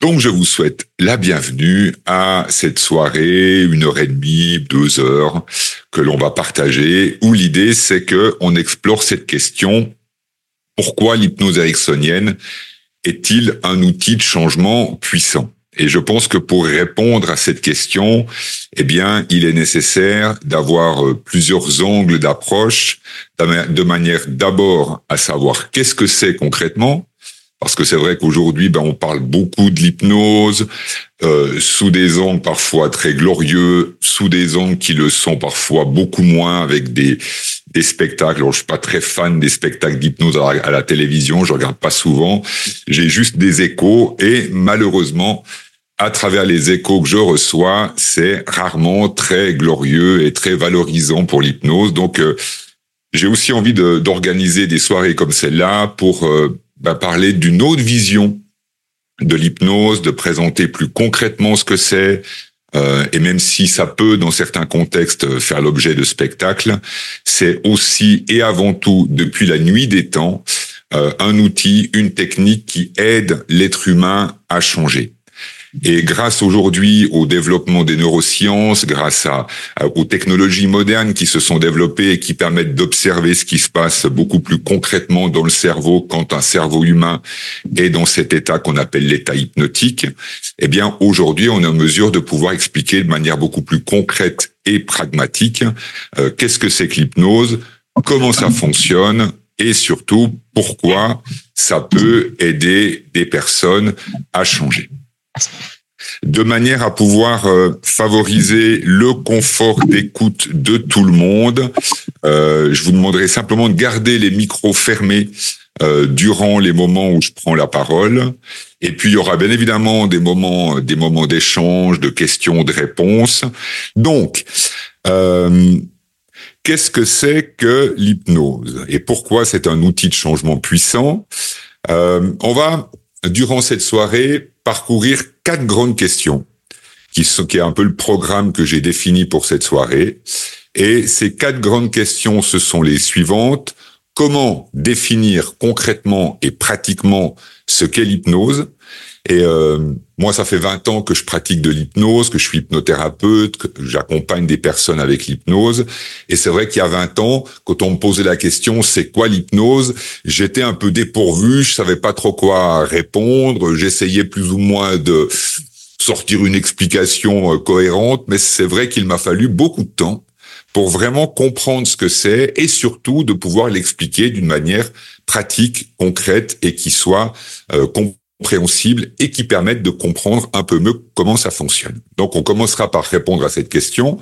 Donc, je vous souhaite la bienvenue à cette soirée, une heure et demie, deux heures, que l'on va partager, où l'idée, c'est que on explore cette question. Pourquoi l'hypnose ericksonienne est-il un outil de changement puissant? Et je pense que pour répondre à cette question, eh bien, il est nécessaire d'avoir euh, plusieurs angles d'approche, de manière d'abord à savoir qu'est-ce que c'est concrètement, parce que c'est vrai qu'aujourd'hui, ben, on parle beaucoup de l'hypnose, euh, sous des angles parfois très glorieux, sous des angles qui le sont parfois beaucoup moins, avec des, des spectacles. Alors, je suis pas très fan des spectacles d'hypnose à, la télévision, je regarde pas souvent. J'ai juste des échos et malheureusement, à travers les échos que je reçois, c'est rarement très glorieux et très valorisant pour l'hypnose. Donc, euh, j'ai aussi envie d'organiser des soirées comme celle-là pour euh, parler d'une autre vision de l'hypnose, de présenter plus concrètement ce que c'est, euh, et même si ça peut, dans certains contextes, faire l'objet de spectacles, c'est aussi et avant tout, depuis la nuit des temps, euh, un outil, une technique qui aide l'être humain à changer. Et grâce aujourd'hui au développement des neurosciences, grâce à, aux technologies modernes qui se sont développées et qui permettent d'observer ce qui se passe beaucoup plus concrètement dans le cerveau quand un cerveau humain est dans cet état qu'on appelle l'état hypnotique, eh bien aujourd'hui on est en mesure de pouvoir expliquer de manière beaucoup plus concrète et pragmatique euh, qu'est-ce que c'est que l'hypnose, comment ça fonctionne, et surtout pourquoi ça peut aider des personnes à changer de manière à pouvoir euh, favoriser le confort d'écoute de tout le monde. Euh, je vous demanderai simplement de garder les micros fermés euh, durant les moments où je prends la parole. Et puis il y aura bien évidemment des moments, des moments d'échange, de questions, de réponses. Donc, qu'est-ce que c'est que l'hypnose? Et pourquoi c'est un outil de changement puissant? On va durant cette soirée parcourir quatre grandes questions, qui, sont, qui est un peu le programme que j'ai défini pour cette soirée. Et ces quatre grandes questions, ce sont les suivantes. Comment définir concrètement et pratiquement ce qu'est l'hypnose? Et euh, moi, ça fait 20 ans que je pratique de l'hypnose, que je suis hypnothérapeute, que j'accompagne des personnes avec l'hypnose. Et c'est vrai qu'il y a 20 ans, quand on me posait la question, c'est quoi l'hypnose J'étais un peu dépourvu, je savais pas trop quoi répondre. J'essayais plus ou moins de sortir une explication euh, cohérente, mais c'est vrai qu'il m'a fallu beaucoup de temps pour vraiment comprendre ce que c'est et surtout de pouvoir l'expliquer d'une manière pratique, concrète et qui soit euh, compréhensibles et qui permettent de comprendre un peu mieux comment ça fonctionne. Donc on commencera par répondre à cette question.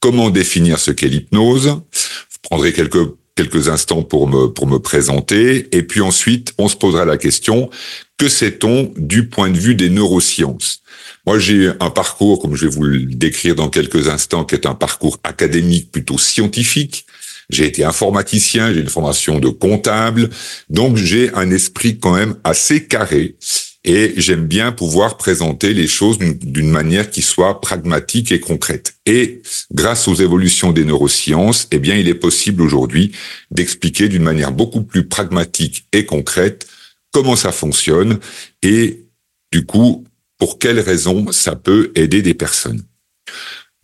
Comment définir ce qu'est l'hypnose? Je prendrai quelques quelques instants pour me pour me présenter et puis ensuite on se posera la question que sait-on du point de vue des neurosciences? Moi j'ai un parcours comme je vais vous le décrire dans quelques instants qui est un parcours académique plutôt scientifique j'ai été informaticien, j'ai une formation de comptable, donc j'ai un esprit quand même assez carré et j'aime bien pouvoir présenter les choses d'une manière qui soit pragmatique et concrète. Et grâce aux évolutions des neurosciences, eh bien, il est possible aujourd'hui d'expliquer d'une manière beaucoup plus pragmatique et concrète comment ça fonctionne et du coup, pour quelles raisons ça peut aider des personnes.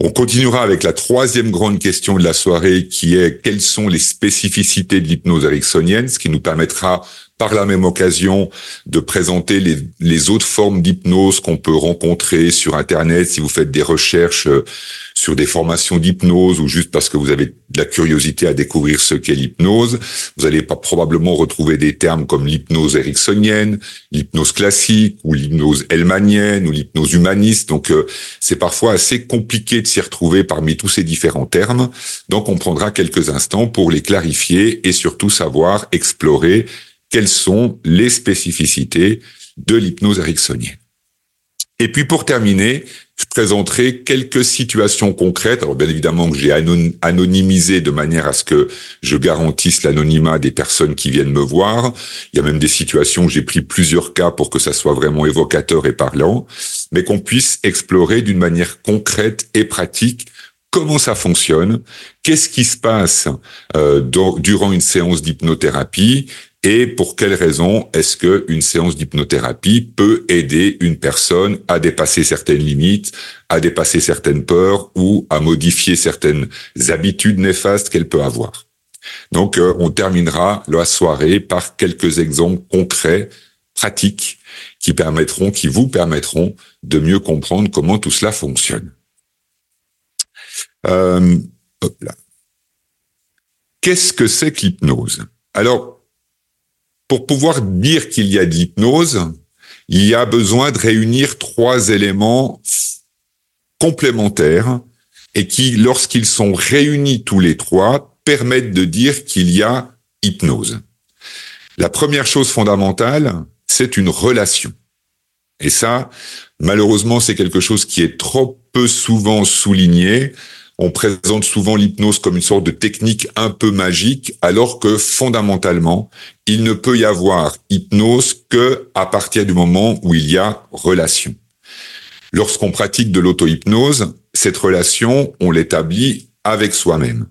On continuera avec la troisième grande question de la soirée qui est quelles sont les spécificités de l'hypnose ericksonienne, ce qui nous permettra par la même occasion de présenter les, autres formes d'hypnose qu'on peut rencontrer sur Internet si vous faites des recherches euh, sur des formations d'hypnose ou juste parce que vous avez de la curiosité à découvrir ce qu'est l'hypnose. Vous allez pas probablement retrouver des termes comme l'hypnose ericksonienne, l'hypnose classique ou l'hypnose elmanienne ou l'hypnose humaniste. Donc euh, c'est parfois assez compliqué de s'y retrouver parmi tous ces différents termes. Donc on prendra quelques instants pour les clarifier et surtout savoir explorer quelles sont les spécificités de l'hypnose ericksonienne? Et puis pour terminer, je présenterai quelques situations concrètes. Alors bien évidemment que j'ai anonymisé de manière à ce que je garantisse l'anonymat des personnes qui viennent me voir. Il y a même des situations où j'ai pris plusieurs cas pour que ça soit vraiment évocateur et parlant, mais qu'on puisse explorer d'une manière concrète et pratique comment ça fonctionne, qu'est-ce qui se passe euh, durant une séance d'hypnothérapie? Et pour quelles raisons est-ce que une séance d'hypnothérapie peut aider une personne à dépasser certaines limites, à dépasser certaines peurs ou à modifier certaines habitudes néfastes qu'elle peut avoir? Donc euh, on terminera la soirée par quelques exemples concrets, pratiques qui permettront qui vous permettront de mieux comprendre comment tout cela fonctionne. Euh, Qu'est-ce que c'est que l'hypnose? Alors, pour pouvoir dire qu'il y a de l'hypnose, il y a besoin de réunir trois éléments complémentaires et qui, lorsqu'ils sont réunis tous les trois, permettent de dire qu'il y a hypnose. La première chose fondamentale, c'est une relation. Et ça, malheureusement, c'est quelque chose qui est trop peu souvent souligné on présente souvent l'hypnose comme une sorte de technique un peu magique, alors que fondamentalement, il ne peut y avoir hypnose que à partir du moment où il y a relation. Lorsqu'on pratique de l'auto-hypnose, cette relation, on l'établit avec soi-même.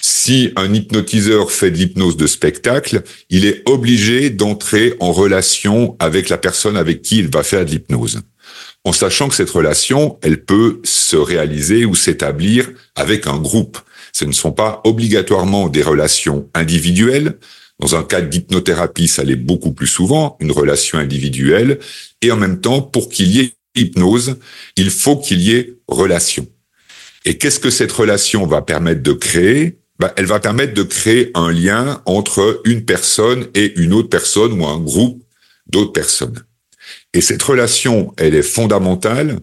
Si un hypnotiseur fait de l'hypnose de spectacle, il est obligé d'entrer en relation avec la personne avec qui il va faire de l'hypnose en sachant que cette relation, elle peut se réaliser ou s'établir avec un groupe. Ce ne sont pas obligatoirement des relations individuelles. Dans un cas d'hypnothérapie, ça l'est beaucoup plus souvent, une relation individuelle. Et en même temps, pour qu'il y ait hypnose, il faut qu'il y ait relation. Et qu'est-ce que cette relation va permettre de créer? Ben, Elle va permettre de créer un lien entre une personne et une autre personne ou un groupe d'autres personnes. Et cette relation, elle est fondamentale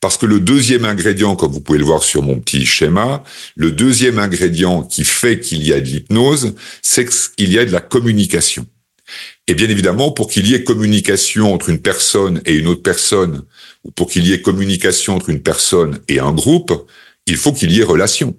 parce que le deuxième ingrédient, comme vous pouvez le voir sur mon petit schéma, le deuxième ingrédient qui fait qu'il y a de l'hypnose, c'est qu'il y a de la communication. Et bien évidemment, pour qu'il y ait communication entre une personne et une autre personne, ou pour qu'il y ait communication entre une personne et un groupe, il faut qu'il y ait relation.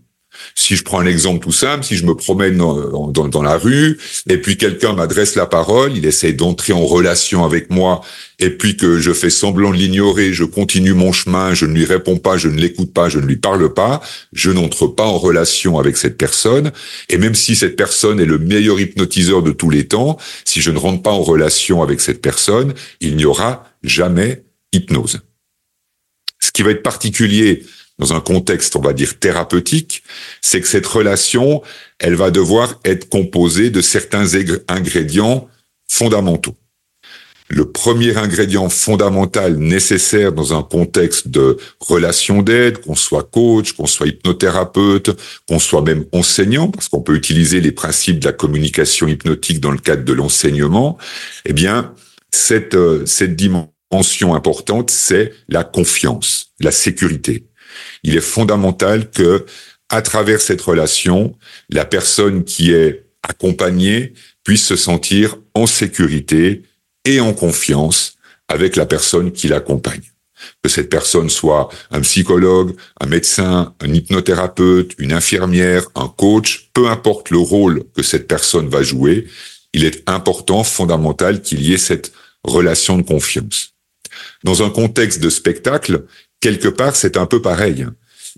Si je prends un exemple tout simple, si je me promène dans, la rue et puis quelqu'un m'adresse la parole, il essaie d'entrer en relation avec moi et puis que je fais semblant de l'ignorer, je continue mon chemin, je ne lui réponds pas, je ne l'écoute pas, je ne lui parle pas, je n'entre pas en relation avec cette personne et même si cette personne est le meilleur hypnotiseur de tous les temps, si je ne rentre pas en relation avec cette personne, il n'y aura jamais hypnose. Ce qui va être particulier dans un contexte, on va dire, thérapeutique, c'est que cette relation, elle va devoir être composée de certains ingrédients fondamentaux. Le premier ingrédient fondamental nécessaire dans un contexte de relation d'aide, qu'on soit coach, qu'on soit hypnothérapeute, qu'on soit même enseignant, parce qu'on peut utiliser les principes de la communication hypnotique dans le cadre de l'enseignement, eh bien, cette, euh, cette dimension importante, c'est la confiance, la sécurité il est fondamental que, à travers cette relation, la personne qui est accompagnée puisse se sentir en sécurité et en confiance avec la personne qui l'accompagne. Que cette personne soit un psychologue, un médecin, un hypnothérapeute, une infirmière, un coach, peu importe le rôle que cette personne va jouer, il est important, fondamental qu'il y ait cette relation de confiance. Dans un contexte de spectacle, quelque part, c'est un peu pareil.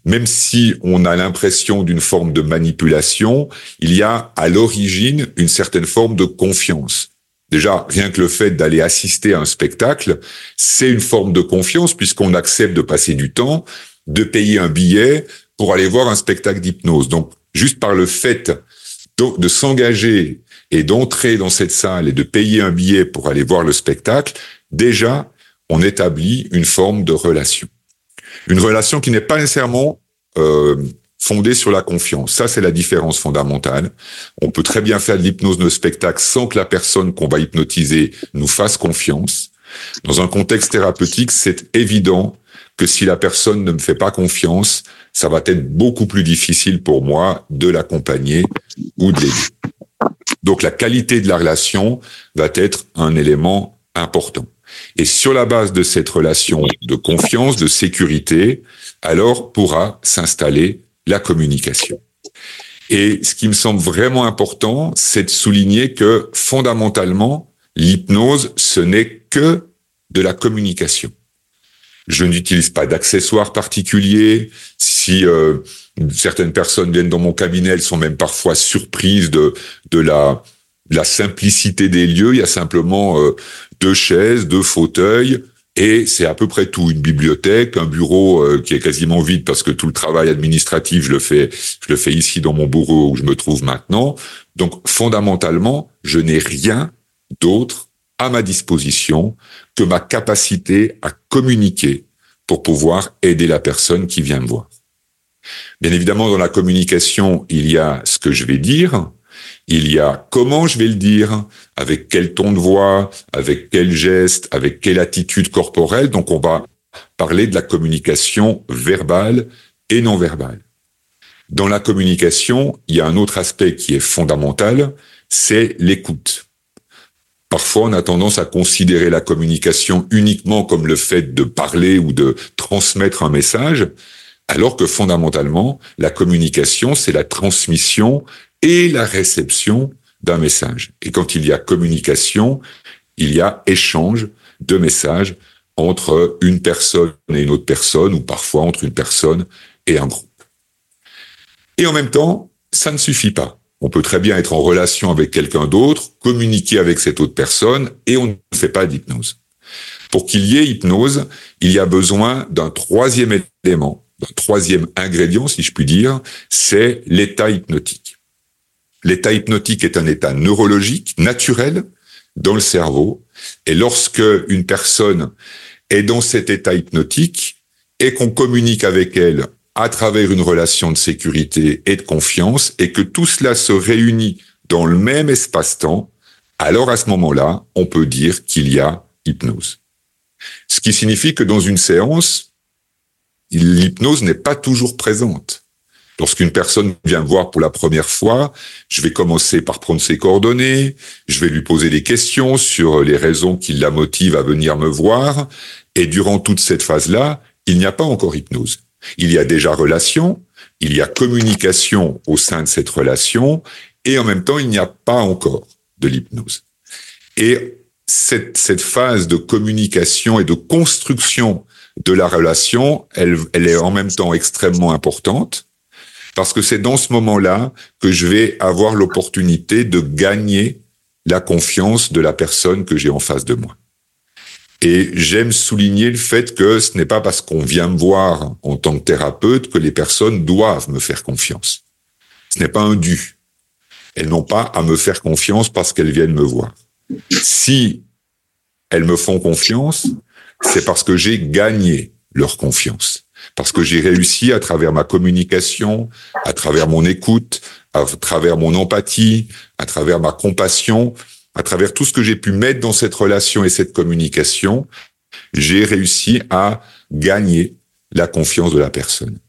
Même si on a l'impression d'une forme de manipulation, il y a à l'origine une certaine forme de confiance. Déjà, rien que le fait d'aller assister à un spectacle, c'est une forme de confiance puisqu'on accepte de passer du temps, de payer un billet pour aller voir un spectacle d'hypnose. Donc, juste par le fait de s'engager et d'entrer dans cette salle et de payer un billet pour aller voir le spectacle, déjà, on établit une forme de relation. Une relation qui n'est pas nécessairement euh, fondée sur la confiance. Ça, c'est la différence fondamentale. On peut très bien faire de l'hypnose de spectacle sans que la personne qu'on va hypnotiser nous fasse confiance. Dans un contexte thérapeutique, c'est évident que si la personne ne me fait pas confiance, ça va être beaucoup plus difficile pour moi de l'accompagner ou de l'aider. Donc la qualité de la relation va être un élément important. Et sur la base de cette relation de confiance, de sécurité, alors pourra s'installer la communication. Et ce qui me semble vraiment important, c'est de souligner que fondamentalement, l'hypnose, ce n'est que de la communication. Je n'utilise pas d'accessoires particuliers. Si euh, certaines personnes viennent dans mon cabinet, elles sont même parfois surprises de de la la simplicité des lieux. Il y a simplement euh, deux chaises, deux fauteuils, et c'est à peu près tout. Une bibliothèque, un bureau euh, qui est quasiment vide parce que tout le travail administratif, je le fais, je le fais ici dans mon bureau où je me trouve maintenant. Donc, fondamentalement, je n'ai rien d'autre à ma disposition que ma capacité à communiquer pour pouvoir aider la personne qui vient me voir. Bien évidemment, dans la communication, il y a ce que je vais dire, il y a comment je vais le dire, avec quel ton de voix, avec quel geste, avec quelle attitude corporelle. Donc on va parler de la communication verbale et non verbale. Dans la communication, il y a un autre aspect qui est fondamental, c'est l'écoute. Parfois, on a tendance à considérer la communication uniquement comme le fait de parler ou de transmettre un message, alors que fondamentalement, la communication, c'est la transmission et la réception d'un message. Et quand il y a communication, il y a échange de messages entre une personne et une autre personne, ou parfois entre une personne et un groupe. Et en même temps, ça ne suffit pas. On peut très bien être en relation avec quelqu'un d'autre, communiquer avec cette autre personne, et on ne fait pas d'hypnose. Pour qu'il y ait hypnose, il y a besoin d'un troisième élément, d'un troisième ingrédient, si je puis dire, c'est l'état hypnotique. L'état hypnotique est un état neurologique, naturel, dans le cerveau. Et lorsque une personne est dans cet état hypnotique et qu'on communique avec elle à travers une relation de sécurité et de confiance et que tout cela se réunit dans le même espace-temps, alors à ce moment-là, on peut dire qu'il y a hypnose. Ce qui signifie que dans une séance, l'hypnose n'est pas toujours présente. Lorsqu'une personne vient voir pour la première fois, je vais commencer par prendre ses coordonnées, je vais lui poser des questions sur les raisons qui la motivent à venir me voir, et durant toute cette phase-là, il n'y a pas encore hypnose. Il y a déjà relation, il y a communication au sein de cette relation, et en même temps, il n'y a pas encore de l'hypnose. Et cette, cette phase de communication et de construction de la relation, elle, elle est en même temps extrêmement importante parce que c'est dans ce moment-là que je vais avoir l'opportunité de gagner la confiance de la personne que j'ai en face de moi. Et j'aime souligner le fait que ce n'est pas parce qu'on vient me voir en tant que thérapeute que les personnes doivent me faire confiance. Ce n'est pas un dû. Elles n'ont pas à me faire confiance parce qu'elles viennent me voir. Si elles me font confiance, c'est parce que j'ai gagné leur confiance parce que j'ai réussi à travers ma communication, à travers mon écoute, à travers mon empathie, à travers ma compassion, à travers tout ce que j'ai pu mettre dans cette relation et cette communication, j'ai réussi à gagner la confiance de la personne.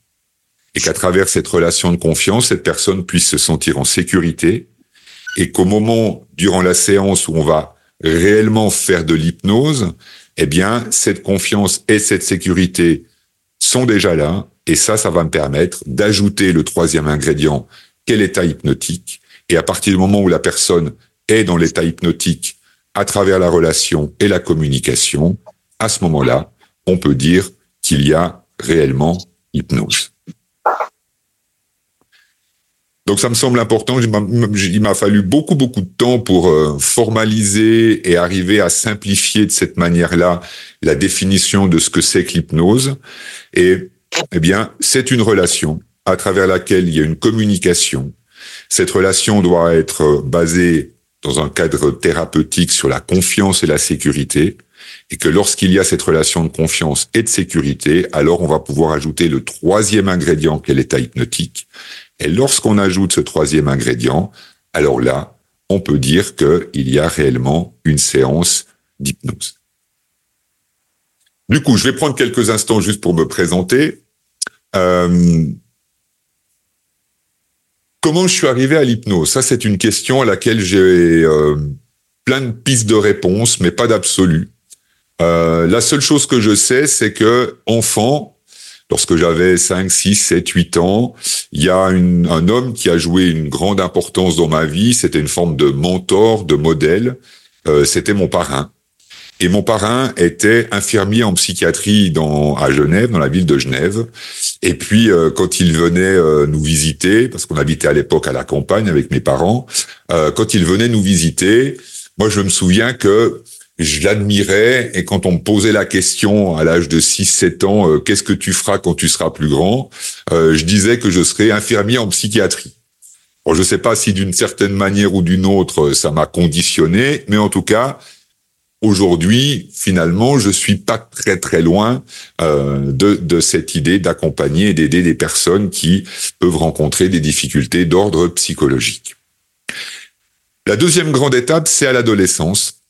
Et qu'à travers cette relation de confiance, cette personne puisse se sentir en sécurité et qu'au moment, durant la séance où on va réellement faire de l'hypnose, eh bien, cette confiance et cette sécurité sont déjà là. Et ça, ça va me permettre d'ajouter le troisième ingrédient, quel état hypnotique. Et à partir du moment où la personne est dans l'état hypnotique à travers la relation et la communication, à ce moment-là, on peut dire qu'il y a réellement hypnose. Donc ça me semble important. Il m'a fallu beaucoup beaucoup de temps pour euh, formaliser et arriver à simplifier de cette manière-là la définition de ce que c'est que l'hypnose. Et eh bien, c'est une relation à travers laquelle il y a une communication. Cette relation doit être basée dans un cadre thérapeutique sur la confiance et la sécurité, et que lorsqu'il y a cette relation de confiance et de sécurité, alors on va pouvoir ajouter le troisième ingrédient qu'est l'état hypnotique, et lorsqu'on ajoute ce troisième ingrédient, alors là, on peut dire qu'il y a réellement une séance d'hypnose. Du coup, je vais prendre quelques instants juste pour me présenter. Euh, comment je suis arrivé à l'hypnose? Ça, c'est une question à laquelle j'ai euh, plein de pistes de réponses, mais pas d'absolu. Euh, la seule chose que je sais, c'est que enfant, lorsque j'avais 5, 6, 7, 8 ans, il y a un homme qui a joué une grande importance dans ma vie. C'était une forme de mentor, de modèle. Euh, c'était mon parrain. Et mon parrain était infirmier en psychiatrie dans à Genève, dans la ville de Genève. Et puis euh, quand il venait euh, nous visiter, parce qu'on habitait à l'époque à la campagne avec mes parents, euh, quand il venait nous visiter, moi je me souviens que je l'admirais et quand on me posait la question à l'âge de 6-7 ans, qu'est-ce que tu feras quand tu seras plus grand Je disais que je serais infirmier en psychiatrie. Je ne sais pas si d'une certaine manière ou d'une autre ça m'a conditionné, mais en tout cas, aujourd'hui, finalement, je suis pas très très loin euh, de, de cette idée d'accompagner et d'aider des personnes qui peuvent rencontrer des difficultés d'ordre psychologique. La deuxième grande étape, c'est à l'adolescence.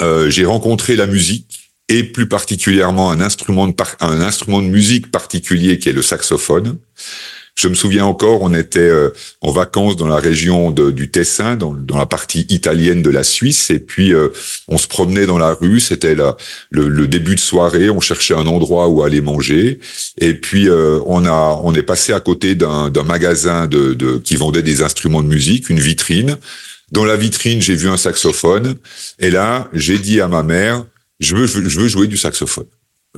Euh, j'ai rencontré la musique et plus particulièrement un instrument de un instrument de musique particulier qui est le saxophone. Je me souviens encore, on était euh, en vacances dans la région du Tessin, dans, la partie italienne de la Suisse, et puis euh, on se promenait dans la rue. C'était le, le, début de soirée. On cherchait un endroit où aller manger, et puis euh, on a on est passé à côté d'un magasin de, de qui vendait des instruments de musique, une vitrine. Dans la vitrine, j'ai vu un saxophone, et là, j'ai dit à ma mère, je veux je veux jouer du saxophone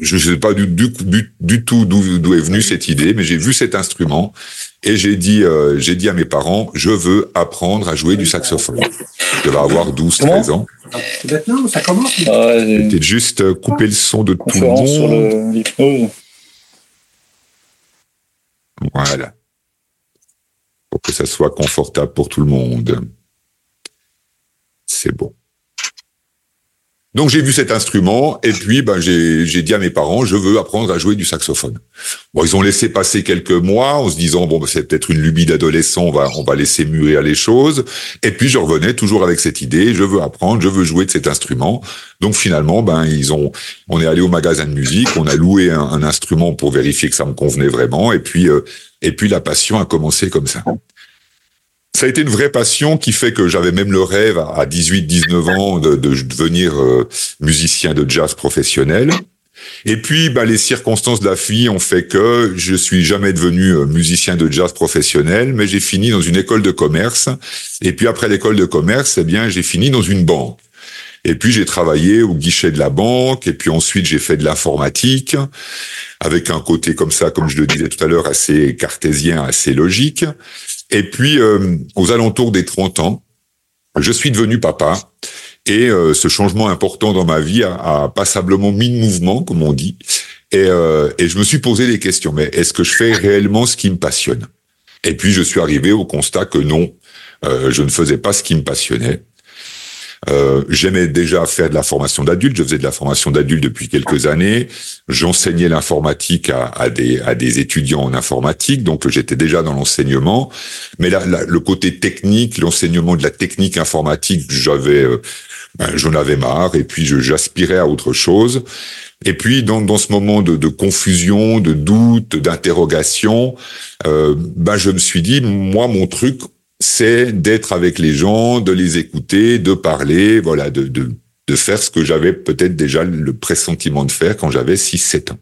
je ne sais pas du, du, du, tout d'où est venue cette idée, mais j'ai vu cet instrument et j'ai dit, euh, j'ai dit à mes parents, je veux apprendre à jouer du saxophone. Je devais avoir 12, 13 ans. Maintenant, ça commence. Peut-être juste euh, couper le son de tout le monde. Sur le, voilà. Pour que ça soit confortable pour tout le monde. C'est bon. Donc j'ai vu cet instrument et puis ben j'ai dit à mes parents je veux apprendre à jouer du saxophone. Bon ils ont laissé passer quelques mois en se disant bon ben, c'est peut-être une lubie d'adolescent on va on va laisser mûrir les choses et puis je revenais toujours avec cette idée je veux apprendre je veux jouer de cet instrument. Donc finalement ben ils ont on est allé au magasin de musique on a loué un, instrument pour vérifier que ça me convenait vraiment et puis euh, et puis la passion a commencé comme ça ça a été une vraie passion qui fait que j'avais même le rêve à 18, 19 ans de, de devenir euh, musicien de jazz professionnel. Et puis, bah, les circonstances de la vie ont fait que je suis jamais devenu euh, musicien de jazz professionnel, mais j'ai fini dans une école de commerce. Et puis après l'école de commerce, eh bien, j'ai fini dans une banque. Et puis j'ai travaillé au guichet de la banque, et puis ensuite j'ai fait de l'informatique, avec un côté comme ça, comme je le disais tout à l'heure, assez cartésien, assez logique. Et puis, euh, aux alentours des 30 ans, je suis devenu papa. Et euh, ce changement important dans ma vie a, passablement mis de mouvement, comme on dit. Et, euh, et je me suis posé des questions. Mais est-ce que je fais réellement ce qui me passionne? Et puis, je suis arrivé au constat que non, je ne faisais pas ce qui me passionnait. Euh, J'aimais déjà faire de la formation d'adultes. Je faisais de la formation d'adultes depuis quelques années. J'enseignais l'informatique à, à, des, à des étudiants en informatique, donc j'étais déjà dans l'enseignement. Mais là, le côté technique, l'enseignement de la technique informatique, j'avais, euh, ben, j'en avais marre. Et puis j'aspirais à autre chose. Et puis dans, dans ce moment de, de confusion, de doute, d'interrogation, euh, ben je me suis dit, moi mon truc, c'est d'être avec les gens, de les écouter, de parler, voilà, de, de, de faire ce que j'avais peut-être déjà le pressentiment de faire quand j'avais 6-7 ans.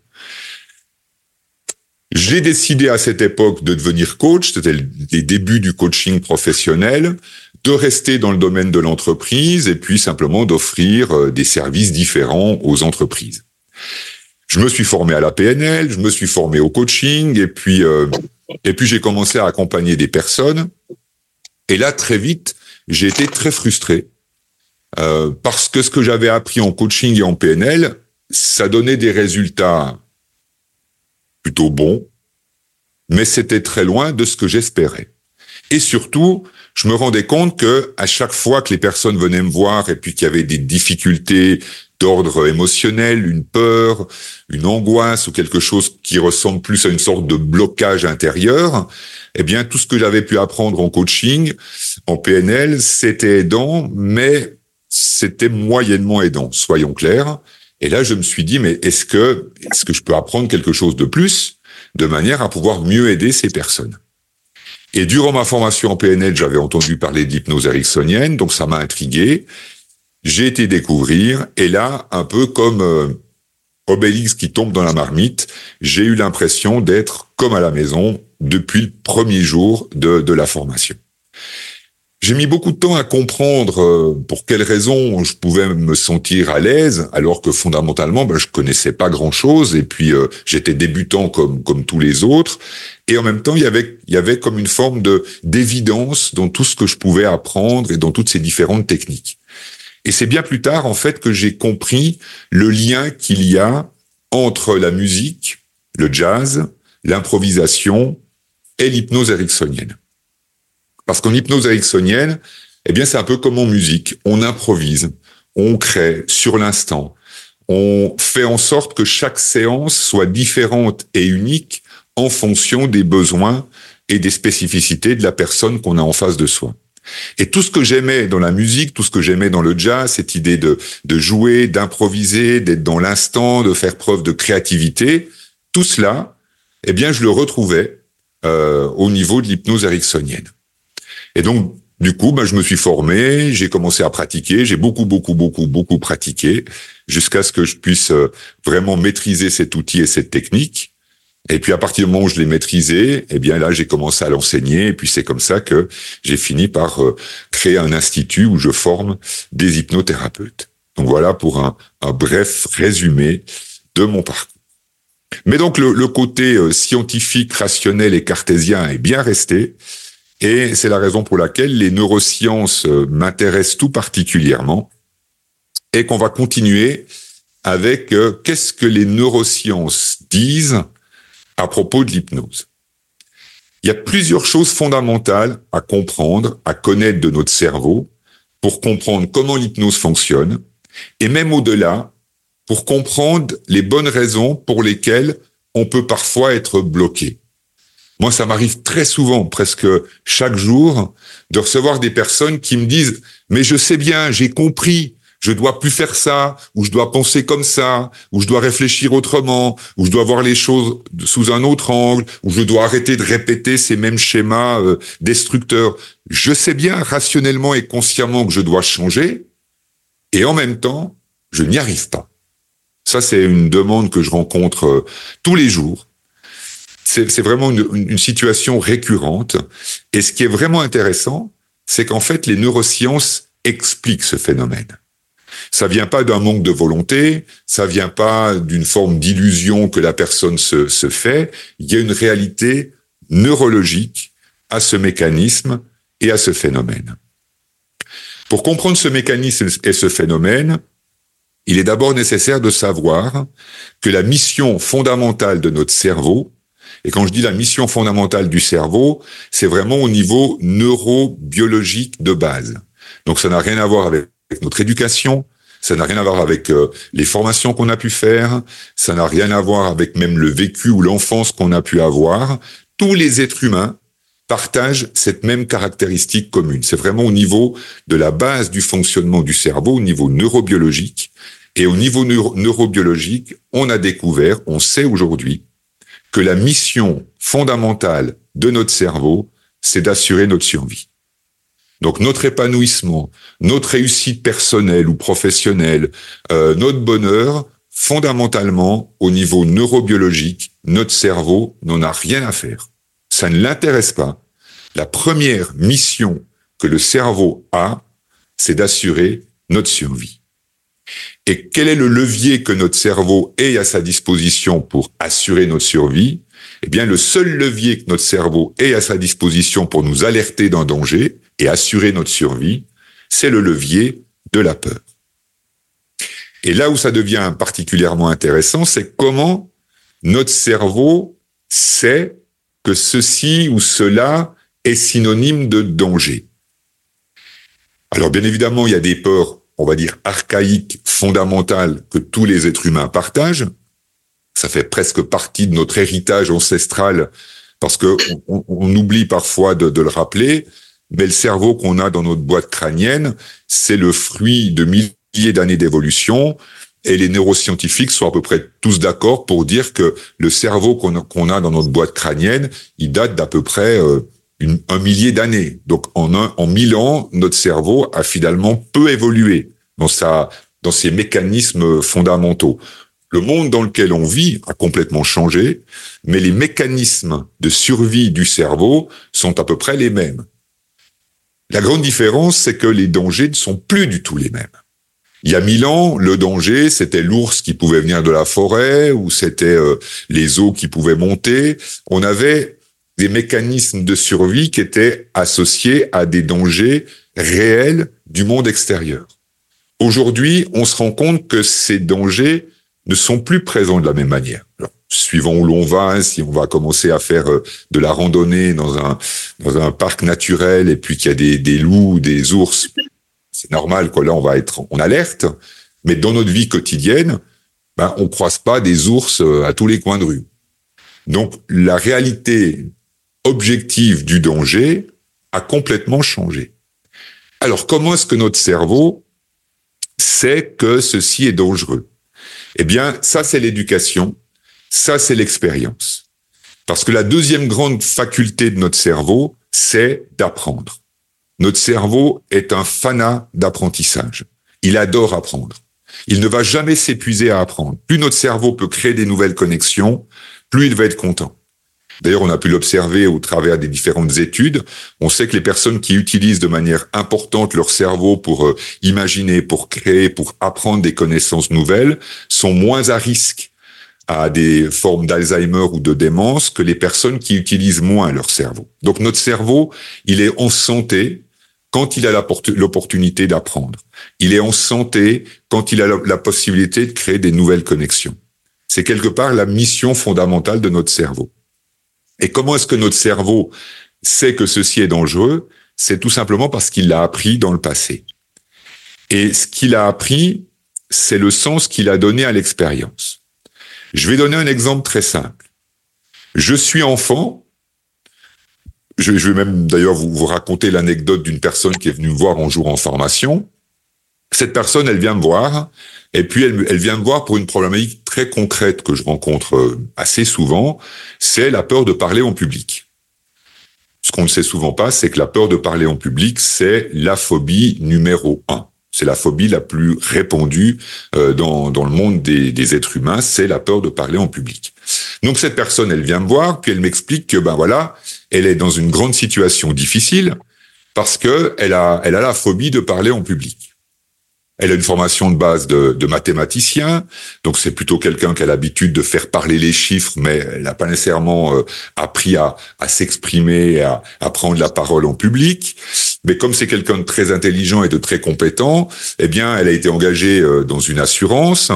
J'ai décidé à cette époque de devenir coach, c'était les débuts du coaching professionnel, de rester dans le domaine de l'entreprise et puis simplement d'offrir euh, des services différents aux entreprises. Je me suis formé à la PNL, je me suis formé au coaching et puis euh, et puis j'ai commencé à accompagner des personnes et là, très vite, j'ai été très frustré euh, parce que ce que j'avais appris en coaching et en PNL, ça donnait des résultats plutôt bons, mais c'était très loin de ce que j'espérais. Et surtout, je me rendais compte que à chaque fois que les personnes venaient me voir et puis qu'il y avait des difficultés d'ordre émotionnel, une peur, une angoisse ou quelque chose qui ressemble plus à une sorte de blocage intérieur, eh bien, tout ce que j'avais pu apprendre en coaching, en PNL, c'était aidant, mais c'était moyennement aidant, soyons clairs. Et là, je me suis dit, mais est-ce que, est-ce que je peux apprendre quelque chose de plus, de manière à pouvoir mieux aider ces personnes? Et durant ma formation en PNL, j'avais entendu parler de l'hypnose donc ça m'a intrigué. J'ai été découvrir, et là, un peu comme euh, Obélix qui tombe dans la marmite, j'ai eu l'impression d'être comme à la maison, depuis le premier jour de, de la formation. J'ai mis beaucoup de temps à comprendre euh, pour quelles raisons je pouvais me sentir à l'aise, alors que fondamentalement, ben, je connaissais pas grand-chose et puis euh, j'étais débutant comme comme tous les autres. Et en même temps, il y avait il y avait comme une forme de d'évidence dans tout ce que je pouvais apprendre et dans toutes ces différentes techniques. Et c'est bien plus tard, en fait, que j'ai compris le lien qu'il y a entre la musique, le jazz, l'improvisation et l'hypnose ericksonienne. Parce qu'en hypnose ericksonienne, eh bien, c'est un peu comme en musique. On improvise, on crée sur l'instant. On fait en sorte que chaque séance soit différente et unique en fonction des besoins et des spécificités de la personne qu'on a en face de soi. Et tout ce que j'aimais dans la musique, tout ce que j'aimais dans le jazz, cette idée de, de jouer, d'improviser, d'être dans l'instant, de faire preuve de créativité, tout cela, eh bien, je le retrouvais euh, au niveau de l'hypnose ericksonienne. Et donc, du coup, ben, je me suis formé, j'ai commencé à pratiquer, j'ai beaucoup, beaucoup, beaucoup, beaucoup pratiqué, jusqu'à ce que je puisse euh, vraiment maîtriser cet outil et cette technique. Et puis à partir du moment où je l'ai maîtrisé, eh bien là j'ai commencé à l'enseigner et puis c'est comme ça que j'ai fini par euh, créer un institut où je forme des hypnothérapeutes. Donc voilà pour un, un bref résumé de mon parcours. Mais donc le, le côté euh, scientifique, rationnel et cartésien est bien resté. Et c'est la raison pour laquelle les neurosciences euh, m'intéressent tout particulièrement et qu'on va continuer avec qu'est-ce que les neurosciences disent à propos de l'hypnose. Il y a plusieurs choses fondamentales à comprendre, à connaître de notre cerveau pour comprendre comment l'hypnose fonctionne et même au-delà, pour comprendre les bonnes raisons pour lesquelles on peut parfois être bloqué. Moi, ça m'arrive très souvent, presque chaque jour, de recevoir des personnes qui me disent, mais je sais bien, j'ai compris, je dois plus faire ça, ou je dois penser comme ça, ou je dois réfléchir autrement, ou je dois voir les choses sous un autre angle, ou je dois arrêter de répéter ces mêmes schémas euh, destructeurs. Je sais bien rationnellement et consciemment que je dois changer, et en même temps, je n'y arrive pas. Ça, c'est une demande que je rencontre euh, tous les jours. C'est vraiment une, une situation récurrente. Et ce qui est vraiment intéressant, c'est qu'en fait, les neurosciences expliquent ce phénomène. Ça vient pas d'un manque de volonté, ça vient pas d'une forme d'illusion que la personne se, se fait. Il y a une réalité neurologique à ce mécanisme et à ce phénomène. Pour comprendre ce mécanisme et ce phénomène, il est d'abord nécessaire de savoir que la mission fondamentale de notre cerveau, et quand je dis la mission fondamentale du cerveau, c'est vraiment au niveau neurobiologique de base. Donc ça n'a rien à voir avec notre éducation, ça n'a rien à voir avec euh, les formations qu'on a pu faire. Ça n'a rien à voir avec même le vécu ou l'enfance qu'on a pu avoir. Tous les êtres humains partagent cette même caractéristique commune. C'est vraiment au niveau de la base du fonctionnement du cerveau, au niveau neurobiologique. Et au niveau neurobiologique, on a découvert, on sait aujourd'hui, que la mission fondamentale de notre cerveau, c'est d'assurer notre survie. Donc notre épanouissement, notre réussite personnelle ou professionnelle, euh, notre bonheur, fondamentalement, au niveau neurobiologique, notre cerveau n'en a rien à faire. Ça ne l'intéresse pas. La première mission que le cerveau a, c'est d'assurer notre survie. Et quel est le levier que notre cerveau ait à sa disposition pour assurer notre survie? Eh bien, le seul levier que notre cerveau ait à sa disposition pour nous alerter d'un danger, et assurer notre survie, c'est le levier de la peur. Et là où ça devient particulièrement intéressant, c'est comment notre cerveau sait que ceci ou cela est synonyme de danger. Alors bien évidemment, il y a des peurs, on va dire, archaïques, fondamentales, que tous les êtres humains partagent. Ça fait presque partie de notre héritage ancestral, parce que on, oublie parfois de, de le rappeler mais le cerveau qu'on a dans notre boîte crânienne, c'est le fruit de milliers d'années d'évolution. Et les neuroscientifiques sont à peu près tous d'accord pour dire que le cerveau qu'on a, dans notre boîte crânienne, il date d'à peu près euh, un millier d'années. Donc en, un, en mille ans, notre cerveau a finalement peu évolué dans sa dans ses mécanismes fondamentaux. Le monde dans lequel on vit a complètement changé, mais les mécanismes de survie du cerveau sont à peu près les mêmes La grande différence, c'est que les dangers ne sont plus du tout les mêmes. Il y a mille ans, le danger, c'était l'ours qui pouvait venir de la forêt ou c'était euh, les eaux qui pouvaient monter. On avait des mécanismes de survie qui étaient associés à des dangers réels du monde extérieur. Aujourd'hui, on se rend compte que ces dangers ne sont plus présents de la même manière. Suivant où l'on va, si on va commencer à faire euh, de la randonnée dans un dans un parc naturel et puis qu'il y a des, des loups, des ours, c'est normal que là on va être en alerte. Mais dans notre vie quotidienne, ben, on croise pas des ours euh, à tous les coins de rue. Donc la réalité objective du danger a complètement changé. Alors comment est-ce que notre cerveau sait que ceci est dangereux? Eh bien, ça c'est l'éducation, ça c'est l'expérience. Parce que la deuxième grande faculté de notre cerveau, c'est d'apprendre. Notre cerveau est un fanat d'apprentissage. Il adore apprendre. Il ne va jamais s'épuiser à apprendre. Plus notre cerveau peut créer des nouvelles connexions, plus il va être content. D'ailleurs, on a pu l'observer au travers des différentes études. On sait que les personnes qui utilisent de manière importante leur cerveau pour euh, imaginer, pour créer, pour apprendre des connaissances nouvelles, sont moins à risque à des formes d'Alzheimer ou de démence que les personnes qui utilisent moins leur cerveau. Donc notre cerveau, il est en santé quand il a l'opportunité d'apprendre. Il est en santé quand il a la possibilité de créer des nouvelles connexions. C'est quelque part la mission fondamentale de notre cerveau. Et comment est-ce que notre cerveau sait que ceci est dangereux? C'est tout simplement parce qu'il l'a appris dans le passé. Et ce qu'il a appris, c'est le sens qu'il a donné à l'expérience. Je vais donner un exemple très simple. Je suis enfant. Je, vais même d'ailleurs vous, raconter l'anecdote d'une personne qui est venue me voir en jour en formation. Cette personne, elle vient me voir, et puis elle, elle vient me voir pour une problématique très concrète que je rencontre euh, assez souvent, c'est la peur de parler en public. Ce qu'on ne sait souvent pas, c'est que la peur de parler en public, c'est la phobie numéro un. C'est la phobie la plus répandue euh, dans, dans le monde des, des êtres humains, c'est la peur de parler en public. Donc cette personne, elle vient me voir, puis elle m'explique que ben voilà, elle est dans une grande situation difficile parce que elle a, elle a la phobie de parler en public. Elle a une formation de base de, de mathématicien, donc c'est plutôt quelqu'un qui a l'habitude de faire parler les chiffres, mais elle n'a pas nécessairement euh, appris à, à s'exprimer, à, à prendre la parole en public. Mais comme c'est quelqu'un de très intelligent et de très compétent, eh bien, elle a été engagée euh, dans une assurance.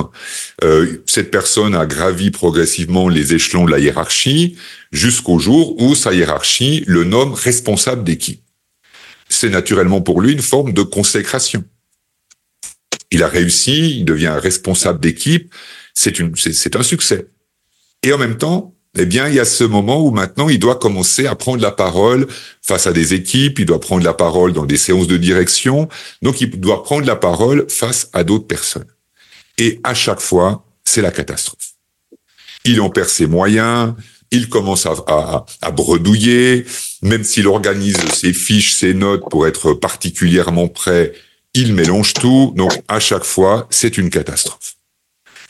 Euh, cette personne a gravi progressivement les échelons de la hiérarchie jusqu'au jour où sa hiérarchie le nomme responsable d'équipe. C'est naturellement pour lui une forme de consécration. Il a réussi, il devient responsable d'équipe. C'est un succès. Et en même temps, eh bien, il y a ce moment où maintenant il doit commencer à prendre la parole face à des équipes, il doit prendre la parole dans des séances de direction, donc il doit prendre la parole face à d'autres personnes. Et à chaque fois, c'est la catastrophe. Il en perd ses moyens, il commence à, à, à bredouiller, même s'il organise ses fiches, ses notes pour être particulièrement prêt, il mélange tout, donc à chaque fois, c'est une catastrophe.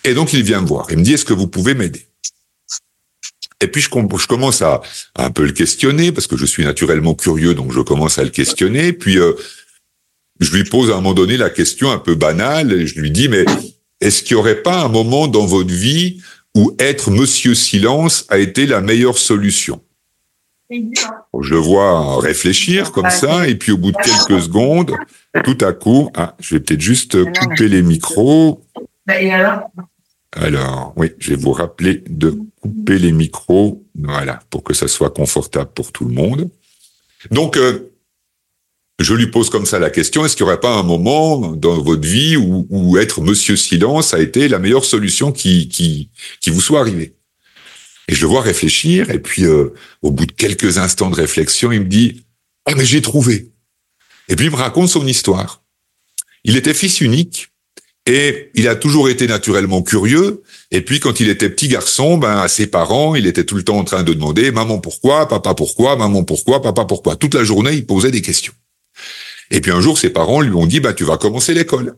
Et donc il vient me voir, il me dit, est-ce que vous pouvez m'aider? Et puis je, je commence à, un peu le questionner, parce que je suis naturellement curieux, donc je commence à le questionner, puis euh, je lui pose à un moment donné la question un peu banale, et je lui dis, mais est-ce qu'il n'y aurait pas un moment dans votre vie où être Monsieur Silence a été la meilleure solution? Je le vois réfléchir comme ça, et puis au bout de quelques secondes, tout à coup, ah, je vais peut-être juste couper les micros. alors oui, je vais vous rappeler de couper les micros, voilà, pour que ça soit confortable pour tout le monde. Donc, euh, je lui pose comme ça la question, est-ce qu'il n'y aurait pas un moment dans votre vie où, être Monsieur Silence a été la meilleure solution qui, qui, qui vous soit arrivée? Et je le vois réfléchir, et puis euh, au bout de quelques instants de réflexion, il me dit « Ah mais j'ai trouvé !» Et puis il me raconte son histoire. Il était fils unique, et il a toujours été naturellement curieux. Et puis quand il était petit garçon, ben à ses parents, il était tout le temps en train de demander maman pourquoi, papa pourquoi, maman pourquoi, papa pourquoi? Toute la journée, il posait des questions. Et puis un jour, ses parents lui ont dit bah tu vas commencer l'école.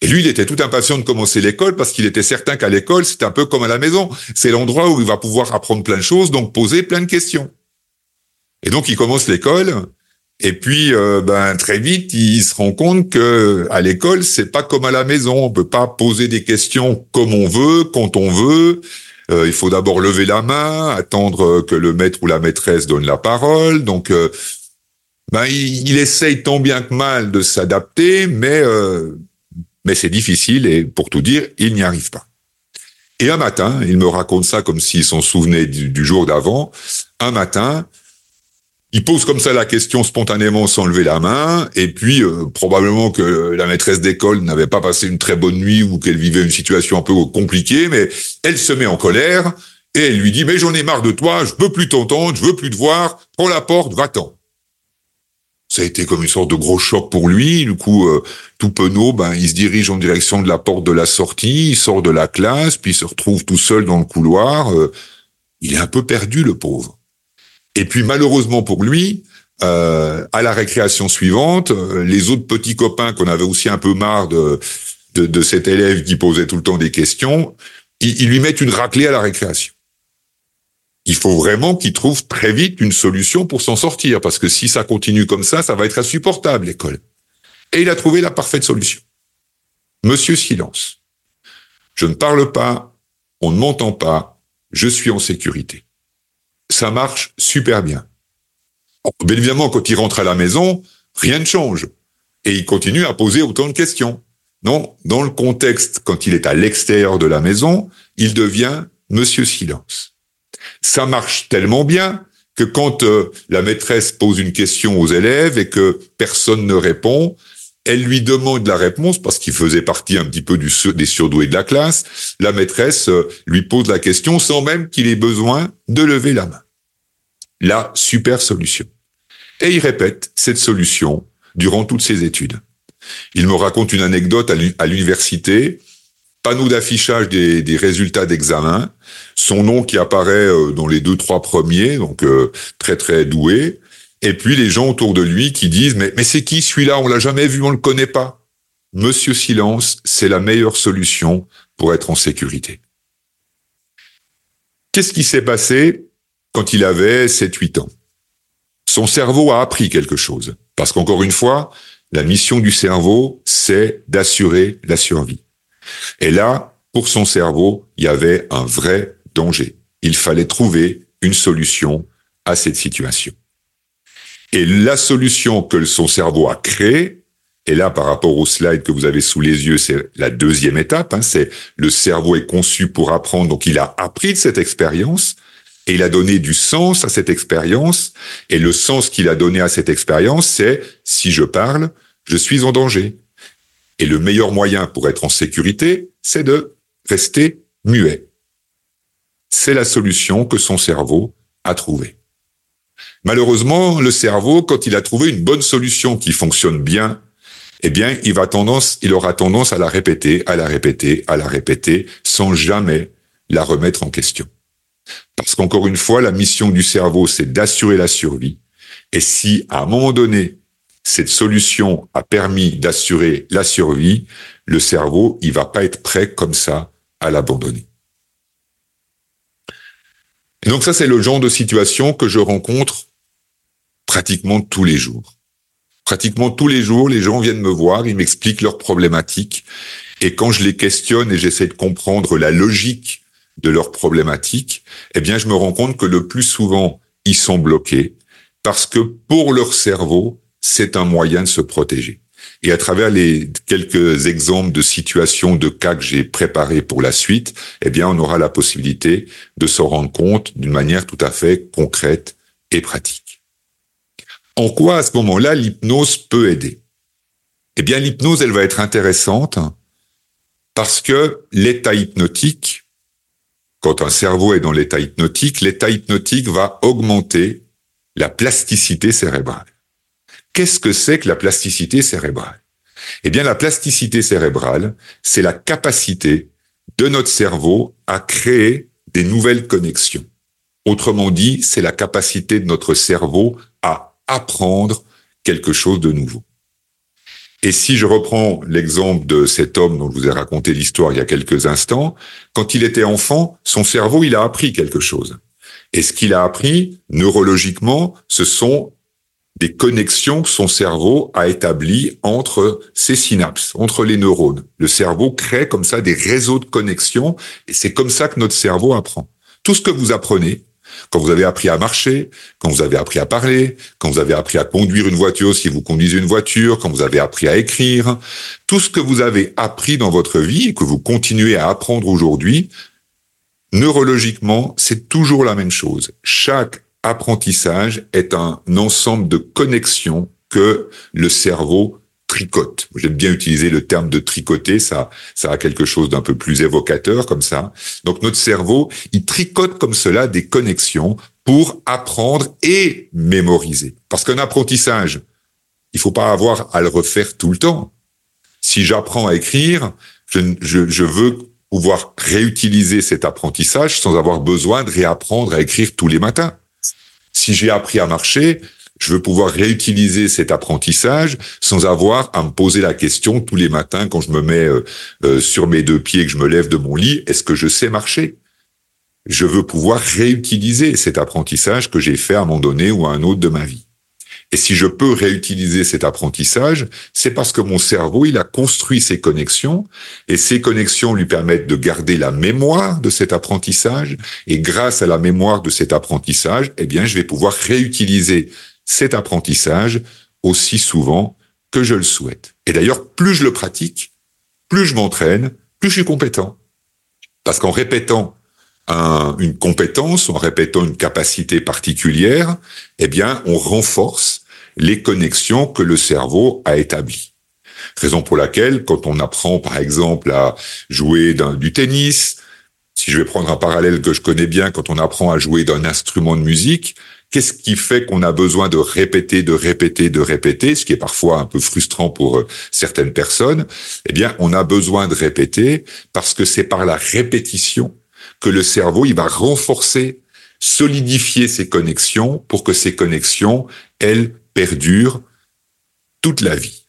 Et lui, il était tout impatient de commencer l'école parce qu'il était certain qu'à l'école, c'est un peu comme à la maison. C'est l'endroit où il va pouvoir apprendre plein de choses, donc poser plein de questions. Et donc, il commence l'école. Et puis, euh, ben très vite, il se rend compte que à l'école, c'est pas comme à la maison. On peut pas poser des questions comme on veut, quand on veut. Euh, il faut d'abord lever la main, attendre que le maître ou la maîtresse donne la parole. Donc, euh, ben il, essaye tant bien que mal de s'adapter, mais mais c'est difficile. Et pour tout dire, il n'y arrive pas. Et un matin, il me raconte ça comme s'il s'en souvenait du jour d'avant. Un matin, il pose comme ça la question spontanément sans lever la main, et puis euh, probablement que la maîtresse d'école n'avait pas passé une très bonne nuit ou qu'elle vivait une situation un peu compliquée, mais elle se met en colère et elle lui dit mais j'en ai marre de toi, je veux plus t'entendre, je veux plus te voir, prends la porte, va-t'en. Ça a été comme une sorte de gros choc pour lui. Du coup, euh, tout penaud, ben, il se dirige en direction de la porte de la sortie, il sort de la classe, puis se retrouve tout seul dans le couloir. Euh, il est un peu perdu, le pauvre. Et puis malheureusement pour lui, euh, à la récréation suivante, euh, les autres petits copains qu'on avait aussi un peu marre de, de, cet élève qui posait tout le temps des questions, ils, ils lui mettent une raclée à la récréation. Il faut vraiment qu'il trouve très vite une solution pour s'en sortir, parce que si ça continue comme ça, ça va être insupportable, l'école. Et il a trouvé la parfaite solution. Monsieur Silence. Je ne parle pas, on ne m'entend pas, je suis en sécurité ça marche super bien. Bien évidemment, quand il rentre à la maison, rien ne change. Et il continue à poser autant de questions. Non, dans le contexte, quand il est à l'extérieur de la maison, il devient Monsieur Silence. Ça marche tellement bien que quand euh, la maîtresse pose une question aux élèves et que personne ne répond, elle lui demande la réponse parce qu'il faisait partie un petit peu des surdoués de la classe. La maîtresse euh, lui pose la question sans même qu'il ait besoin de lever la main. La super solution. Et il répète cette solution durant toutes ses études. Il me raconte une anecdote à l'université, panneau d'affichage des, résultats d'examen, son nom qui apparaît euh, dans les deux trois premiers, donc euh, très très doué, et puis les gens autour de lui qui disent mais, mais c'est qui celui-là? On l'a jamais vu, on le connaît pas. Monsieur Silence, c'est la meilleure solution pour être en sécurité. Qu'est-ce qui s'est passé? Quand il avait 7-8 ans Son cerveau a appris quelque chose. Parce qu'encore une fois, la mission du cerveau, c'est d'assurer la survie. Et là, pour son cerveau, il y avait un vrai danger. Il fallait trouver une solution à cette situation. Et la solution que son cerveau a créée, et là par rapport au slide que vous avez sous les yeux, c'est la deuxième étape, hein, c'est le cerveau est conçu pour apprendre, donc il a appris de cette expérience, et il a donné du sens à cette expérience, et le sens qu'il a donné à cette expérience, c'est si je parle, je suis en danger. Et le meilleur moyen pour être en sécurité, c'est de rester muet. C'est la solution que son cerveau a trouvée. Malheureusement, le cerveau, quand il a trouvé une bonne solution qui fonctionne bien, eh bien, il va tendance, il aura tendance à la répéter, à la répéter, à la répéter, sans jamais la remettre en question. Parce qu'encore une fois, la mission du cerveau, c'est d'assurer la survie. Et si, à un moment donné, cette solution a permis d'assurer la survie, le cerveau, il va pas être prêt comme ça à l'abandonner. Donc ça, c'est le genre de situation que je rencontre pratiquement tous les jours. Pratiquement tous les jours, les gens viennent me voir, ils m'expliquent leurs problématiques. Et quand je les questionne et j'essaie de comprendre la logique de leurs problématiques, eh bien, je me rends compte que le plus souvent, ils sont bloqués parce que pour leur cerveau, c'est un moyen de se protéger. Et à travers les quelques exemples de situations, de cas que j'ai préparés pour la suite, eh bien, on aura la possibilité de se rendre compte d'une manière tout à fait concrète et pratique. En quoi, à ce moment-là, l'hypnose peut aider? Eh bien, l'hypnose, elle va être intéressante parce que l'état hypnotique, quand un cerveau est dans l'état hypnotique, l'état hypnotique va augmenter la plasticité cérébrale. Qu'est-ce que c'est que la plasticité cérébrale? Eh bien, la plasticité cérébrale, c'est la capacité de notre cerveau à créer des nouvelles connexions. Autrement dit, c'est la capacité de notre cerveau à apprendre quelque chose de nouveau. Et si je reprends l'exemple de cet homme dont je vous ai raconté l'histoire il y a quelques instants, quand il était enfant, son cerveau, il a appris quelque chose. Et ce qu'il a appris, neurologiquement, ce sont des connexions que son cerveau a établies entre ses synapses, entre les neurones. Le cerveau crée comme ça des réseaux de connexions et c'est comme ça que notre cerveau apprend. Tout ce que vous apprenez, quand vous avez appris à marcher, quand vous avez appris à parler, quand vous avez appris à conduire une voiture si vous conduisez une voiture, quand vous avez appris à écrire, tout ce que vous avez appris dans votre vie et que vous continuez à apprendre aujourd'hui, neurologiquement, c'est toujours la même chose. Chaque apprentissage est un ensemble de connexions que le cerveau tricote. J'aime bien utiliser le terme de tricoter, ça, ça a quelque chose d'un peu plus évocateur comme ça. Donc notre cerveau, il tricote comme cela des connexions pour apprendre et mémoriser. Parce qu'un apprentissage, il faut pas avoir à le refaire tout le temps. Si j'apprends à écrire, je, je, je veux pouvoir réutiliser cet apprentissage sans avoir besoin de réapprendre à écrire tous les matins. Si j'ai appris à marcher, je veux pouvoir réutiliser cet apprentissage sans avoir à me poser la question tous les matins quand je me mets euh, euh, sur mes deux pieds et que je me lève de mon lit, est-ce que je sais marcher? Je veux pouvoir réutiliser cet apprentissage que j'ai fait à un moment donné ou à un autre de ma vie. Et si je peux réutiliser cet apprentissage, c'est parce que mon cerveau, il a construit ces connexions et ces connexions lui permettent de garder la mémoire de cet apprentissage et grâce à la mémoire de cet apprentissage, eh bien, je vais pouvoir réutiliser cet apprentissage aussi souvent que je le souhaite. Et d'ailleurs, plus je le pratique, plus je m'entraîne, plus je suis compétent. Parce qu'en répétant une compétence, en répétant une capacité particulière, eh bien, on renforce les connexions que le cerveau a établies. Raison pour laquelle, quand on apprend, par exemple, à jouer du tennis, si je vais prendre un parallèle que je connais bien, quand on apprend à jouer d'un instrument de musique, qu'est-ce qui fait qu'on a besoin de répéter, de répéter, de répéter, ce qui est parfois un peu frustrant pour euh, certaines personnes? Eh bien, on a besoin de répéter parce que c'est par la répétition que le cerveau, il va renforcer, solidifier ses connexions pour que ces connexions, elles, perdure toute la vie.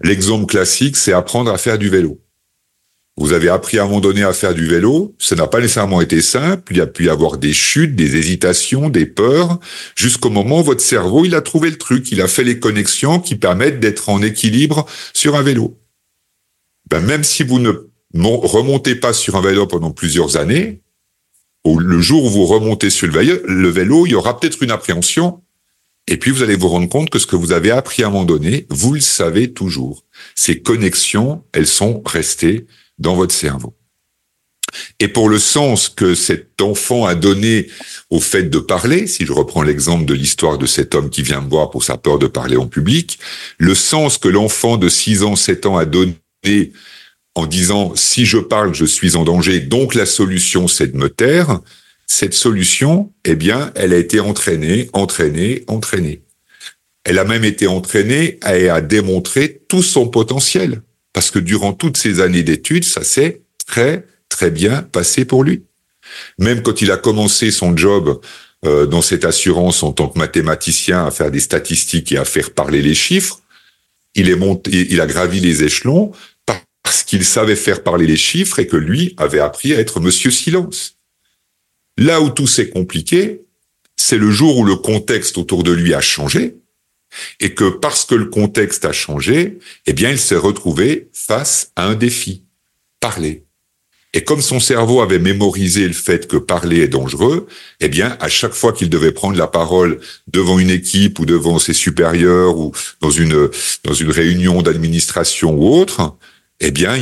L'exemple classique, c'est apprendre à faire du vélo. Vous avez appris à un moment donné à faire du vélo, ça n'a pas nécessairement été simple, il y a pu y avoir des chutes, des hésitations, des peurs, jusqu'au moment où votre cerveau, il a trouvé le truc, il a fait les connexions qui permettent d'être en équilibre sur un vélo. Ben, même si vous ne remontez pas sur un vélo pendant plusieurs années, le jour où vous remontez sur le vélo, il y aura peut-être une appréhension, et puis vous allez vous rendre compte que ce que vous avez appris à un moment donné, vous le savez toujours. Ces connexions, elles sont restées dans votre cerveau. Et pour le sens que cet enfant a donné au fait de parler, si je reprends l'exemple de l'histoire de cet homme qui vient me voir pour sa peur de parler en public, le sens que l'enfant de 6 ans, 7 ans a donné en disant si je parle, je suis en danger, donc la solution c'est de me taire, cette solution, eh bien, elle a été entraînée, entraînée, entraînée. Elle a même été entraînée et a démontré tout son potentiel. Parce que durant toutes ces années d'études, ça s'est très, très bien passé pour lui. Même quand il a commencé son job euh, dans cette assurance en tant que mathématicien à faire des statistiques et à faire parler les chiffres, il est monté, il a gravi les échelons parce qu'il savait faire parler les chiffres et que lui avait appris à être Monsieur Silence. Là où tout s'est compliqué, c'est le jour où le contexte autour de lui a changé, et que parce que le contexte a changé, eh bien, il s'est retrouvé face à un défi. Parler. Et comme son cerveau avait mémorisé le fait que parler est dangereux, eh bien, à chaque fois qu'il devait prendre la parole devant une équipe ou devant ses supérieurs ou dans une, dans une réunion d'administration ou autre, eh bien,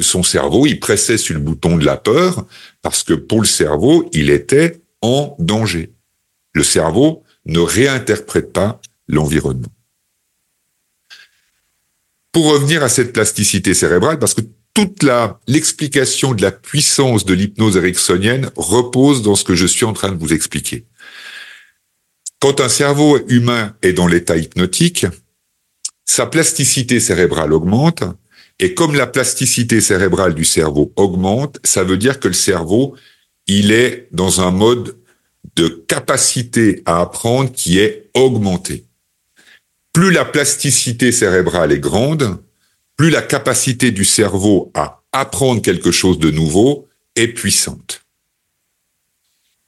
son cerveau, il pressait sur le bouton de la peur parce que pour le cerveau, il était en danger. Le cerveau ne réinterprète pas l'environnement. Pour revenir à cette plasticité cérébrale, parce que toute l'explication de la puissance de l'hypnose ericksonienne repose dans ce que je suis en train de vous expliquer. Quand un cerveau humain est dans l'état hypnotique, sa plasticité cérébrale augmente et comme la plasticité cérébrale du cerveau augmente, ça veut dire que le cerveau, il est dans un mode de capacité à apprendre qui est augmenté. Plus la plasticité cérébrale est grande, plus la capacité du cerveau à apprendre quelque chose de nouveau est puissante.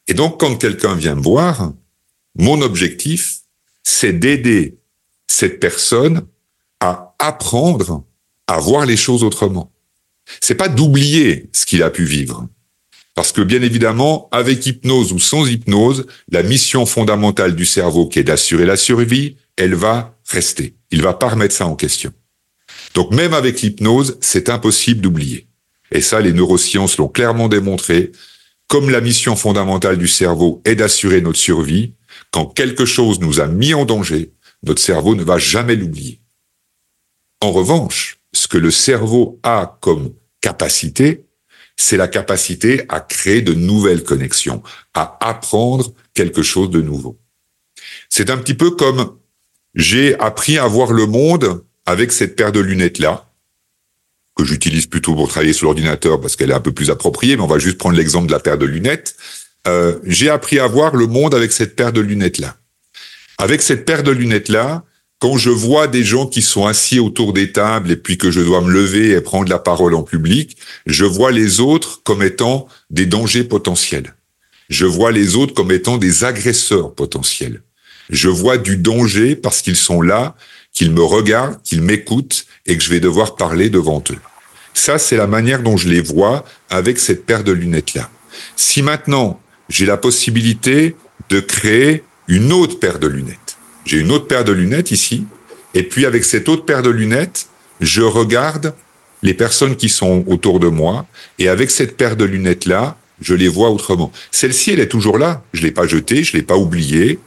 Et donc, quand quelqu'un vient me voir, mon objectif, c'est d'aider cette personne à apprendre à voir les choses autrement. C'est pas d'oublier ce qu'il a pu vivre. Parce que bien évidemment, avec hypnose ou sans hypnose, la mission fondamentale du cerveau qui est d'assurer la survie, elle va rester. Il va pas remettre ça en question. Donc même avec l'hypnose, c'est impossible d'oublier. Et ça, les neurosciences l'ont clairement démontré. Comme la mission fondamentale du cerveau est d'assurer notre survie, quand quelque chose nous a mis en danger, notre cerveau ne va jamais l'oublier. En revanche, ce que le cerveau a comme capacité, c'est la capacité à créer de nouvelles connexions, à apprendre quelque chose de nouveau. C'est un petit peu comme j'ai appris à voir le monde avec cette paire de lunettes-là, que j'utilise plutôt pour travailler sur l'ordinateur parce qu'elle est un peu plus appropriée, mais on va juste prendre l'exemple de la paire de lunettes. Euh, j'ai appris à voir le monde avec cette paire de lunettes-là. Avec cette paire de lunettes-là, quand je vois des gens qui sont assis autour des tables et puis que je dois me lever et prendre la parole en public, je vois les autres comme étant des dangers potentiels. Je vois les autres comme étant des agresseurs potentiels. Je vois du danger parce qu'ils sont là, qu'ils me regardent, qu'ils m'écoutent et que je vais devoir parler devant eux. Ça, c'est la manière dont je les vois avec cette paire de lunettes-là. Si maintenant j'ai la possibilité de créer une autre paire de lunettes, j'ai une autre paire de lunettes ici, et puis avec cette autre paire de lunettes, je regarde les personnes qui sont autour de moi, et avec cette paire de lunettes-là, je les vois autrement. Celle-ci, elle est toujours là. Je l'ai pas jetée, je l'ai pas oubliée.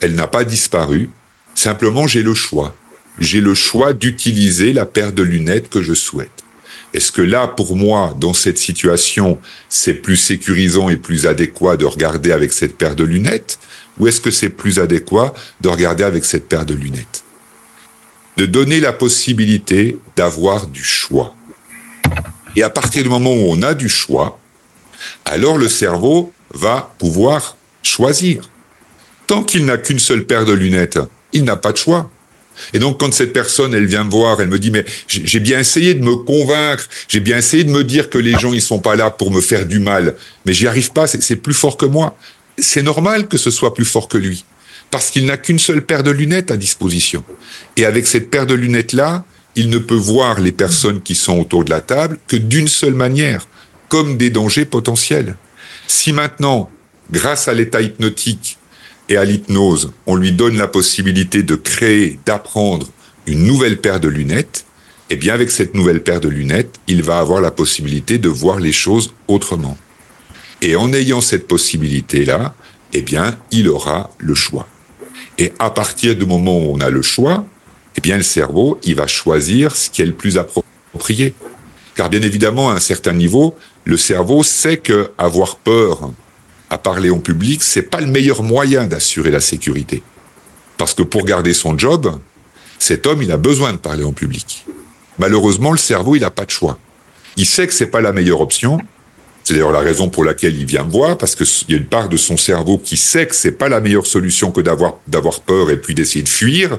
Elle n'a pas disparu. Simplement, j'ai le choix. J'ai le choix d'utiliser la paire de lunettes que je souhaite. Est-ce que là, pour moi, dans cette situation, c'est plus sécurisant et plus adéquat de regarder avec cette paire de lunettes? Ou est-ce que c'est plus adéquat de regarder avec cette paire de lunettes? De donner la possibilité d'avoir du choix. Et à partir du moment où on a du choix, alors le cerveau va pouvoir choisir. Tant qu'il n'a qu'une seule paire de lunettes, il n'a pas de choix. Et donc, quand cette personne, elle vient me voir, elle me dit, mais j'ai bien essayé de me convaincre, j'ai bien essayé de me dire que les gens, ils sont pas là pour me faire du mal, mais j'y arrive pas, c'est plus fort que moi c'est normal que ce soit plus fort que lui, parce qu'il n'a qu'une seule paire de lunettes à disposition. Et avec cette paire de lunettes-là, il ne peut voir les personnes qui sont autour de la table que d'une seule manière, comme des dangers potentiels. Si maintenant, grâce à l'état hypnotique et à l'hypnose, on lui donne la possibilité de créer, d'apprendre une nouvelle paire de lunettes, eh bien avec cette nouvelle paire de lunettes, il va avoir la possibilité de voir les choses autrement. Et en ayant cette possibilité-là, eh bien, il aura le choix. Et à partir du moment où on a le choix, eh bien, le cerveau, il va choisir ce qui est le plus approprié. Car bien évidemment, à un certain niveau, le cerveau sait que avoir peur à parler en public, c'est pas le meilleur moyen d'assurer la sécurité. Parce que pour garder son job, cet homme, il a besoin de parler en public. Malheureusement, le cerveau, il n'a pas de choix. Il sait que c'est pas la meilleure option, c'est d'ailleurs la raison pour laquelle il vient me voir, parce qu'il y a une part de son cerveau qui sait que c'est pas la meilleure solution que d'avoir d'avoir peur et puis d'essayer de fuir.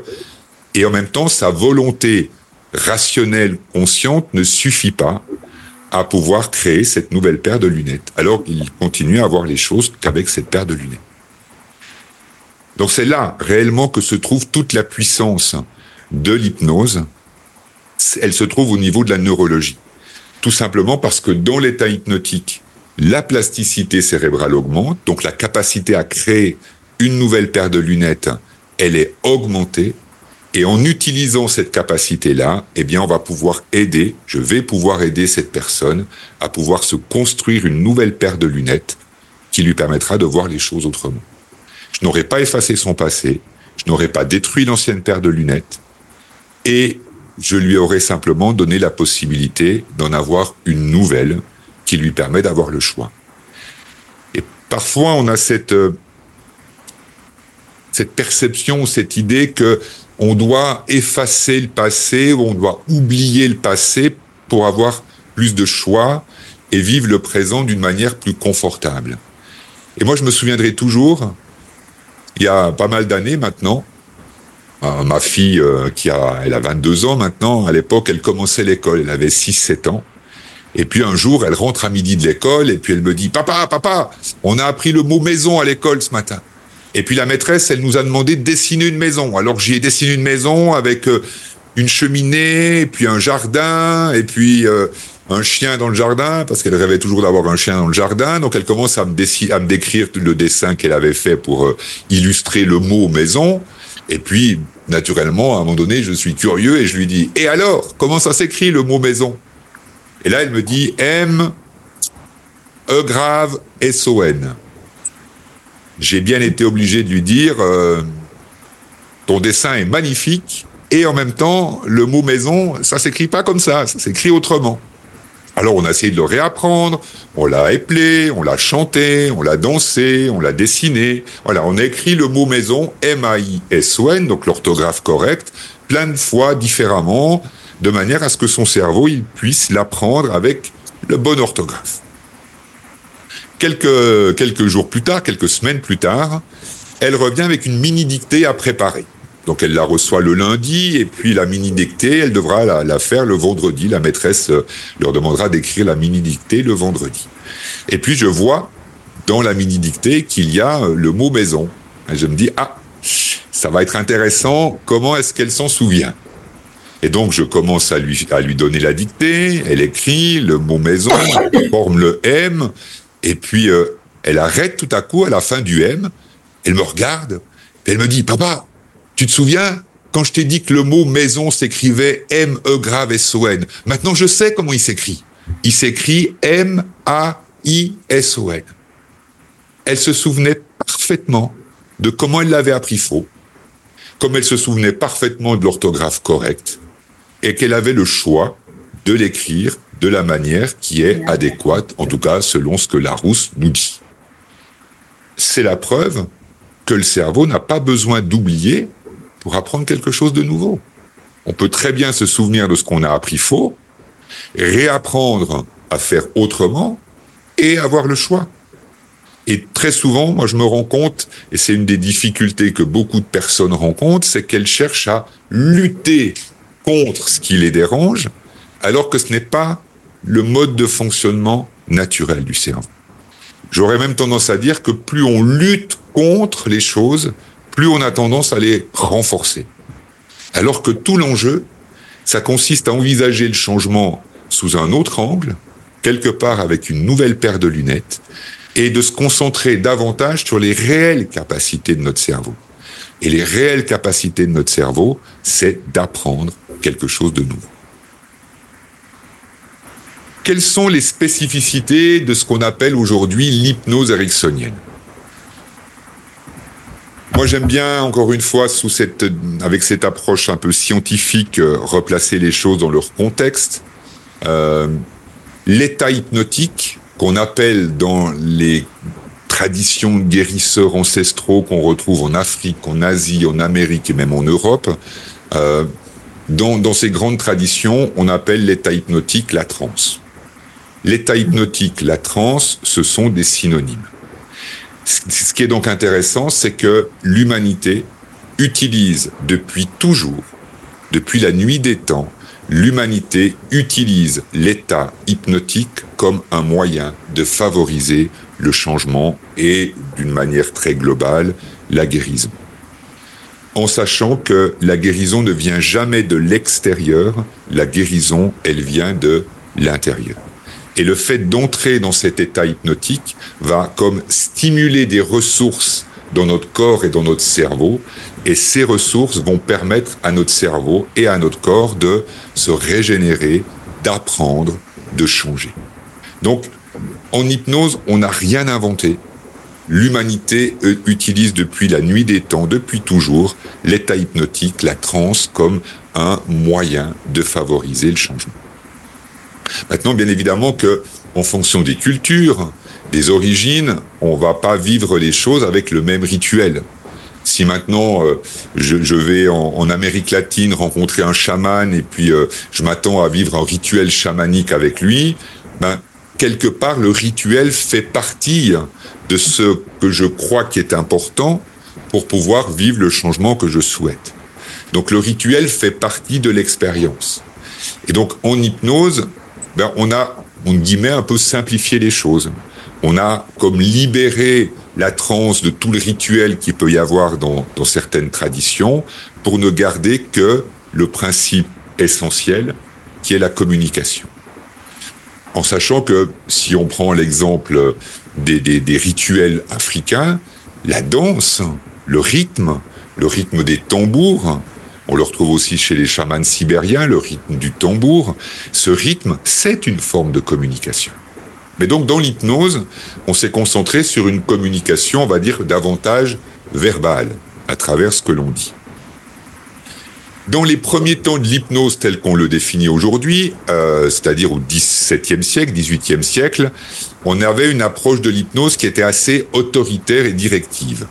Et en même temps, sa volonté rationnelle, consciente, ne suffit pas à pouvoir créer cette nouvelle paire de lunettes. Alors il continue à voir les choses qu'avec cette paire de lunettes. Donc c'est là réellement que se trouve toute la puissance de l'hypnose. Elle se trouve au niveau de la neurologie. Tout simplement parce que dans l'état hypnotique, la plasticité cérébrale augmente, donc la capacité à créer une nouvelle paire de lunettes, elle est augmentée. Et en utilisant cette capacité-là, eh bien, on va pouvoir aider, je vais pouvoir aider cette personne à pouvoir se construire une nouvelle paire de lunettes qui lui permettra de voir les choses autrement. Je n'aurais pas effacé son passé, je n'aurais pas détruit l'ancienne paire de lunettes, et je lui aurais simplement donné la possibilité d'en avoir une nouvelle qui lui permet d'avoir le choix. Et parfois, on a cette, euh, cette perception, cette idée que on doit effacer le passé, on doit oublier le passé pour avoir plus de choix et vivre le présent d'une manière plus confortable. Et moi, je me souviendrai toujours, il y a pas mal d'années maintenant, euh, ma fille, euh, qui a, elle a 22 ans maintenant, à l'époque, elle commençait l'école, elle avait 6-7 ans. Et puis un jour, elle rentre à midi de l'école et puis elle me dit, papa, papa, on a appris le mot maison à l'école ce matin. Et puis la maîtresse, elle nous a demandé de dessiner une maison. Alors j'y ai dessiné une maison avec euh, une cheminée, puis un jardin, et puis euh, un chien dans le jardin, parce qu'elle rêvait toujours d'avoir un chien dans le jardin. Donc elle commence à me, à me décrire le dessin qu'elle avait fait pour euh, illustrer le mot maison. Et puis, naturellement, à un moment donné, je suis curieux et je lui dis, et alors, comment ça s'écrit le mot maison? Et là, elle me dit M, E grave, S O N. J'ai bien été obligé de lui dire, euh, ton dessin est magnifique, et en même temps, le mot maison, ça s'écrit pas comme ça, ça s'écrit autrement. Alors on a essayé de le réapprendre, on l'a éplé, on l'a chanté, on l'a dansé, on l'a dessiné. Voilà, on a écrit le mot maison M-A-I-S-O-N, donc l'orthographe correcte, plein de fois différemment, de manière à ce que son cerveau il puisse l'apprendre avec le bon orthographe. Quelques, quelques jours plus tard, quelques semaines plus tard, elle revient avec une mini dictée à préparer. Donc elle la reçoit le lundi et puis la mini dictée, elle devra la, faire le vendredi. La maîtresse euh, leur demandera d'écrire la mini dictée le vendredi. Et puis je vois dans la mini dictée qu'il y a euh, le mot maison. Et je me dis ah ça va être intéressant. Comment est-ce qu'elle s'en souvient? Et donc je commence à lui à lui donner la dictée. Elle écrit le mot maison, elle forme le M et puis euh, elle arrête tout à coup à la fin du M. Elle me regarde. Et elle me dit papa tu te souviens quand je t'ai dit que le mot maison s'écrivait M-E grave S-O-N Maintenant, je sais comment il s'écrit. Il s'écrit M-A-I-S-O-N. Elle se souvenait parfaitement de comment elle l'avait appris faux, comme elle se souvenait parfaitement de l'orthographe correcte, et qu'elle avait le choix de l'écrire de la manière qui est adéquate, en tout cas selon ce que Larousse nous dit. C'est la preuve que le cerveau n'a pas besoin d'oublier pour apprendre quelque chose de nouveau. On peut très bien se souvenir de ce qu'on a appris faux, réapprendre à faire autrement et avoir le choix. Et très souvent, moi, je me rends compte, et c'est une des difficultés que beaucoup de personnes rencontrent, c'est qu'elles cherchent à lutter contre ce qui les dérange, alors que ce n'est pas le mode de fonctionnement naturel du cerveau. J'aurais même tendance à dire que plus on lutte contre les choses, plus on a tendance à les renforcer. Alors que tout l'enjeu, ça consiste à envisager le changement sous un autre angle, quelque part avec une nouvelle paire de lunettes, et de se concentrer davantage sur les réelles capacités de notre cerveau. Et les réelles capacités de notre cerveau, c'est d'apprendre quelque chose de nouveau. Quelles sont les spécificités de ce qu'on appelle aujourd'hui l'hypnose ericksonienne moi, j'aime bien, encore une fois, avec cette approche un peu scientifique, euh, replacer les choses dans leur contexte. Euh, L'état hypnotique, qu'on appelle dans les traditions guérisseurs ancestraux qu'on retrouve en Afrique, en Asie, en Amérique et même en Europe, euh, dans, dans ces grandes traditions, on appelle l'état hypnotique la transe. L'état hypnotique, la transe, ce sont des synonymes. Ce qui est donc intéressant, c'est que l'humanité utilise depuis toujours, depuis la nuit des temps, l'humanité utilise l'état hypnotique comme un moyen de favoriser le changement et, d'une manière très globale, la guérison. En sachant que la guérison ne vient jamais de l'extérieur, la guérison, elle vient de l'intérieur. Et le fait d'entrer dans cet état hypnotique va comme stimuler des ressources dans notre corps et dans notre cerveau. Et ces ressources vont permettre à notre cerveau et à notre corps de se régénérer, d'apprendre, de changer. Donc, en hypnose, on n'a rien inventé. L'humanité utilise depuis la nuit des temps, depuis toujours, l'état hypnotique, la transe, comme un moyen de favoriser le changement. Maintenant, bien évidemment que, en fonction des cultures, des origines, on va pas vivre les choses avec le même rituel. Si maintenant euh, je, je, vais en, en, Amérique latine rencontrer un chaman et puis euh, je m'attends à vivre un rituel chamanique avec lui, ben quelque part le rituel fait partie de ce que je crois qui est important pour pouvoir vivre le changement que je souhaite. Donc le rituel fait partie de l'expérience. Et donc en hypnose, ben, on a, on guillemets, un peu simplifié les choses. On a comme libéré la transe de tout le rituel qu'il peut y avoir dans, dans certaines traditions pour ne garder que le principe essentiel qui est la communication. En sachant que si on prend l'exemple des, des, des rituels africains, la danse, le rythme, le rythme des tambours, on le retrouve aussi chez les chamans sibériens, le rythme du tambour. Ce rythme, c'est une forme de communication. Mais donc dans l'hypnose, on s'est concentré sur une communication, on va dire, davantage verbale, à travers ce que l'on dit. Dans les premiers temps de l'hypnose tel qu'on le définit aujourd'hui, euh, c'est-à-dire au XVIIe siècle, XVIIIe siècle, on avait une approche de l'hypnose qui était assez autoritaire et directive.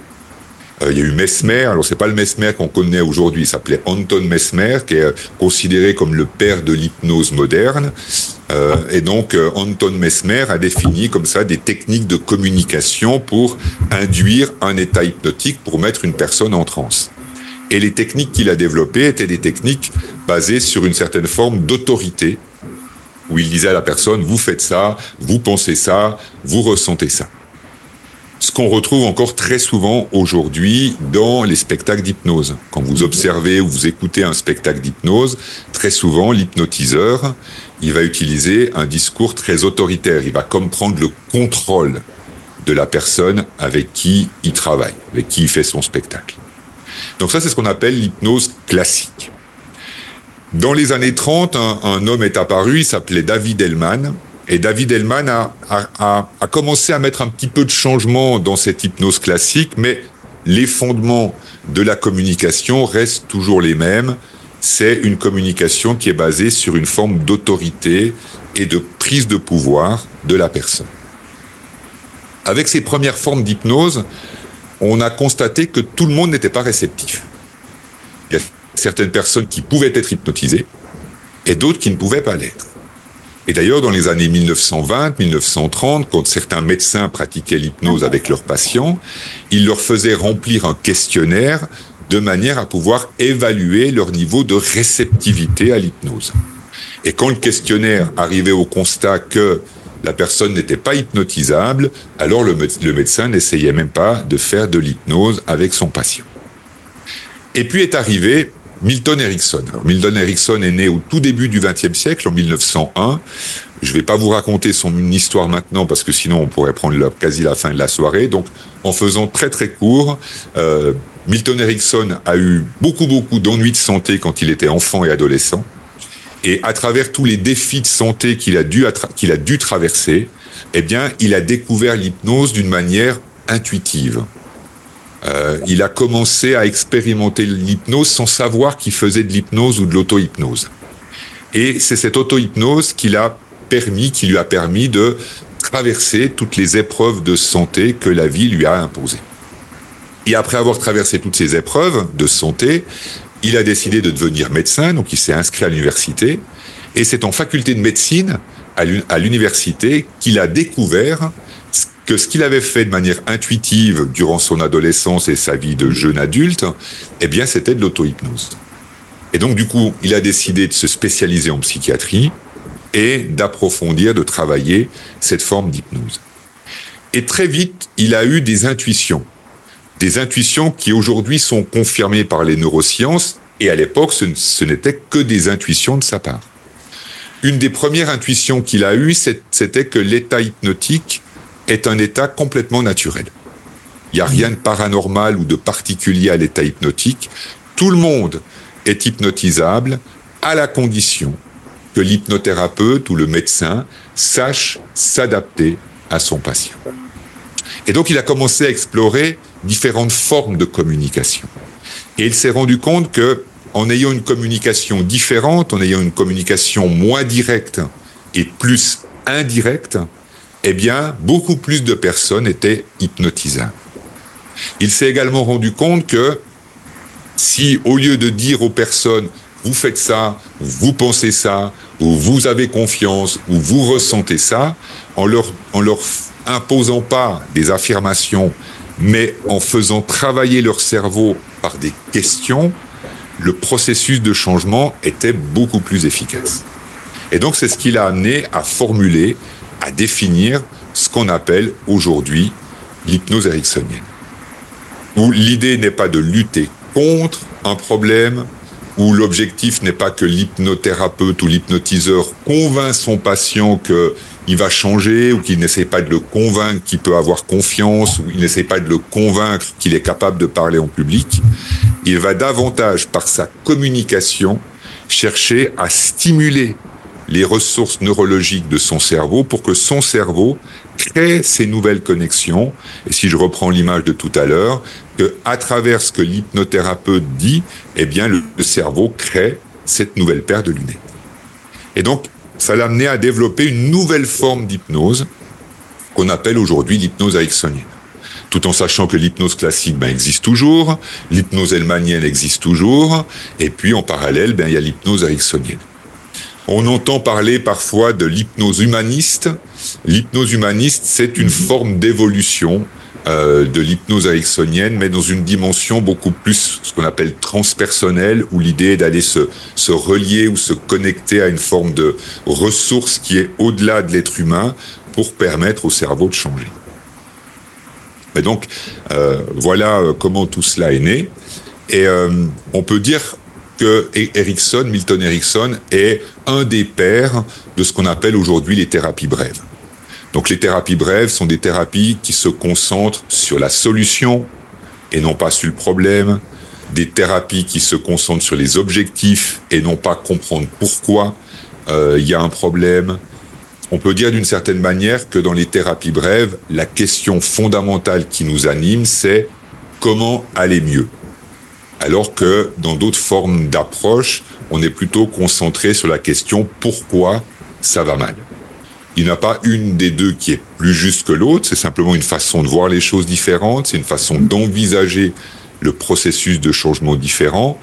Euh, il y a eu Mesmer, alors c'est pas le Mesmer qu'on connaît aujourd'hui, il s'appelait Anton Mesmer, qui est considéré comme le père de l'hypnose moderne. Euh, et donc euh, Anton Mesmer a défini comme ça des techniques de communication pour induire un état hypnotique, pour mettre une personne en transe. Et les techniques qu'il a développées étaient des techniques basées sur une certaine forme d'autorité, où il disait à la personne, vous faites ça, vous pensez ça, vous ressentez ça ce qu'on retrouve encore très souvent aujourd'hui dans les spectacles d'hypnose. Quand vous observez ou vous écoutez un spectacle d'hypnose, très souvent l'hypnotiseur, il va utiliser un discours très autoritaire. Il va comme prendre le contrôle de la personne avec qui il travaille, avec qui il fait son spectacle. Donc ça, c'est ce qu'on appelle l'hypnose classique. Dans les années 30, un, homme est apparu, il s'appelait David Hellman, et David Hellman a, a, a, commencé à mettre un petit peu de changement dans cette hypnose classique, mais les fondements de la communication restent toujours les mêmes. C'est une communication qui est basée sur une forme d'autorité et de prise de pouvoir de la personne. Avec ces premières formes d'hypnose, on a constaté que tout le monde n'était pas réceptif. Il y a certaines personnes qui pouvaient être hypnotisées et d'autres qui ne pouvaient pas l'être. Et d'ailleurs, dans les années 1920, 1930, quand certains médecins pratiquaient l'hypnose avec leurs patients, ils leur faisaient remplir un questionnaire de manière à pouvoir évaluer leur niveau de réceptivité à l'hypnose. Et quand le questionnaire arrivait au constat que la personne n'était pas hypnotisable, alors le, le médecin n'essayait même pas de faire de l'hypnose avec son patient. Et puis est arrivé Milton Erickson. Milton Erickson est né au tout début du XXe siècle, en 1901. Je ne vais pas vous raconter son histoire maintenant parce que sinon on pourrait prendre quasi la fin de la soirée. Donc, en faisant très très court, euh, Milton Erickson a eu beaucoup beaucoup d'ennuis de santé quand il était enfant et adolescent. Et à travers tous les défis de santé qu'il a dû qu'il a dû traverser, eh bien, il a découvert l'hypnose d'une manière intuitive. Euh, il a commencé à expérimenter l'hypnose sans savoir qu'il faisait de l'hypnose ou de l'auto-hypnose. Et c'est cette auto-hypnose qui l'a permis, qui lui a permis de traverser toutes les épreuves de santé que la vie lui a imposées. Et après avoir traversé toutes ces épreuves de santé, il a décidé de devenir médecin, donc il s'est inscrit à l'université. Et c'est en faculté de médecine à l'université qu'il a découvert que ce qu'il avait fait de manière intuitive durant son adolescence et sa vie de jeune adulte, eh bien, c'était de l'auto-hypnose. Et donc, du coup, il a décidé de se spécialiser en psychiatrie et d'approfondir, de travailler cette forme d'hypnose. Et très vite, il a eu des intuitions. Des intuitions qui aujourd'hui sont confirmées par les neurosciences, et à l'époque, ce, n'était que des intuitions de sa part. Une des premières intuitions qu'il a eues, c'était que l'état hypnotique est un état complètement naturel. Il n'y a rien de paranormal ou de particulier à l'état hypnotique. Tout le monde est hypnotisable à la condition que l'hypnothérapeute ou le médecin sache s'adapter à son patient. Et donc il a commencé à explorer différentes formes de communication. Et il s'est rendu compte que en ayant une communication différente, en ayant une communication moins directe et plus indirecte, eh bien, beaucoup plus de personnes étaient hypnotisables. Il s'est également rendu compte que si, au lieu de dire aux personnes, vous faites ça, vous pensez ça, ou vous avez confiance, ou vous ressentez ça, en leur, en leur imposant pas des affirmations, mais en faisant travailler leur cerveau par des questions, le processus de changement était beaucoup plus efficace. Et donc c'est ce qui l'a amené à formuler à définir ce qu'on appelle aujourd'hui l'hypnose ericksonienne. Où l'idée n'est pas de lutter contre un problème, où l'objectif n'est pas que l'hypnothérapeute ou l'hypnotiseur convainc son patient qu'il va changer ou qu'il n'essaie pas de le convaincre qu'il peut avoir confiance ou il n'essaie pas de le convaincre qu'il est capable de parler en public. Il va davantage par sa communication chercher à stimuler les ressources neurologiques de son cerveau pour que son cerveau crée ces nouvelles connexions. Et si je reprends l'image de tout à l'heure, que à travers ce que l'hypnothérapeute dit, eh bien, le, cerveau crée cette nouvelle paire de lunettes. Et donc, ça l'a amené à développer une nouvelle forme d'hypnose qu'on appelle aujourd'hui l'hypnose ericksonienne. Tout en sachant que l'hypnose classique ben, existe toujours, l'hypnose elmanienne existe toujours, et puis en parallèle, ben, il y a l'hypnose ericksonienne. On entend parler parfois de l'hypnose humaniste. L'hypnose humaniste, c'est une forme d'évolution euh, de l'hypnose ericksonienne, mais dans une dimension beaucoup plus ce qu'on appelle transpersonnelle, où l'idée est d'aller se, se relier ou se connecter à une forme de ressource qui est au-delà de l'être humain pour permettre au cerveau de changer. Et donc, euh, voilà euh, comment tout cela est né. Et euh, on peut dire que Erickson, Milton Erickson, est un des pères de ce qu'on appelle aujourd'hui les thérapies brèves. Donc les thérapies brèves sont des thérapies qui se concentrent sur la solution et non pas sur le problème, des thérapies qui se concentrent sur les objectifs et non pas comprendre pourquoi euh, il y a un problème. On peut dire d'une certaine manière que dans les thérapies brèves, la question fondamentale qui nous anime, c'est comment aller mieux. Alors que dans d'autres formes d'approche, on est plutôt concentré sur la question pourquoi ça va mal. Il n'y a pas une des deux qui est plus juste que l'autre, c'est simplement une façon de voir les choses différentes, c'est une façon d'envisager le processus de changement différent.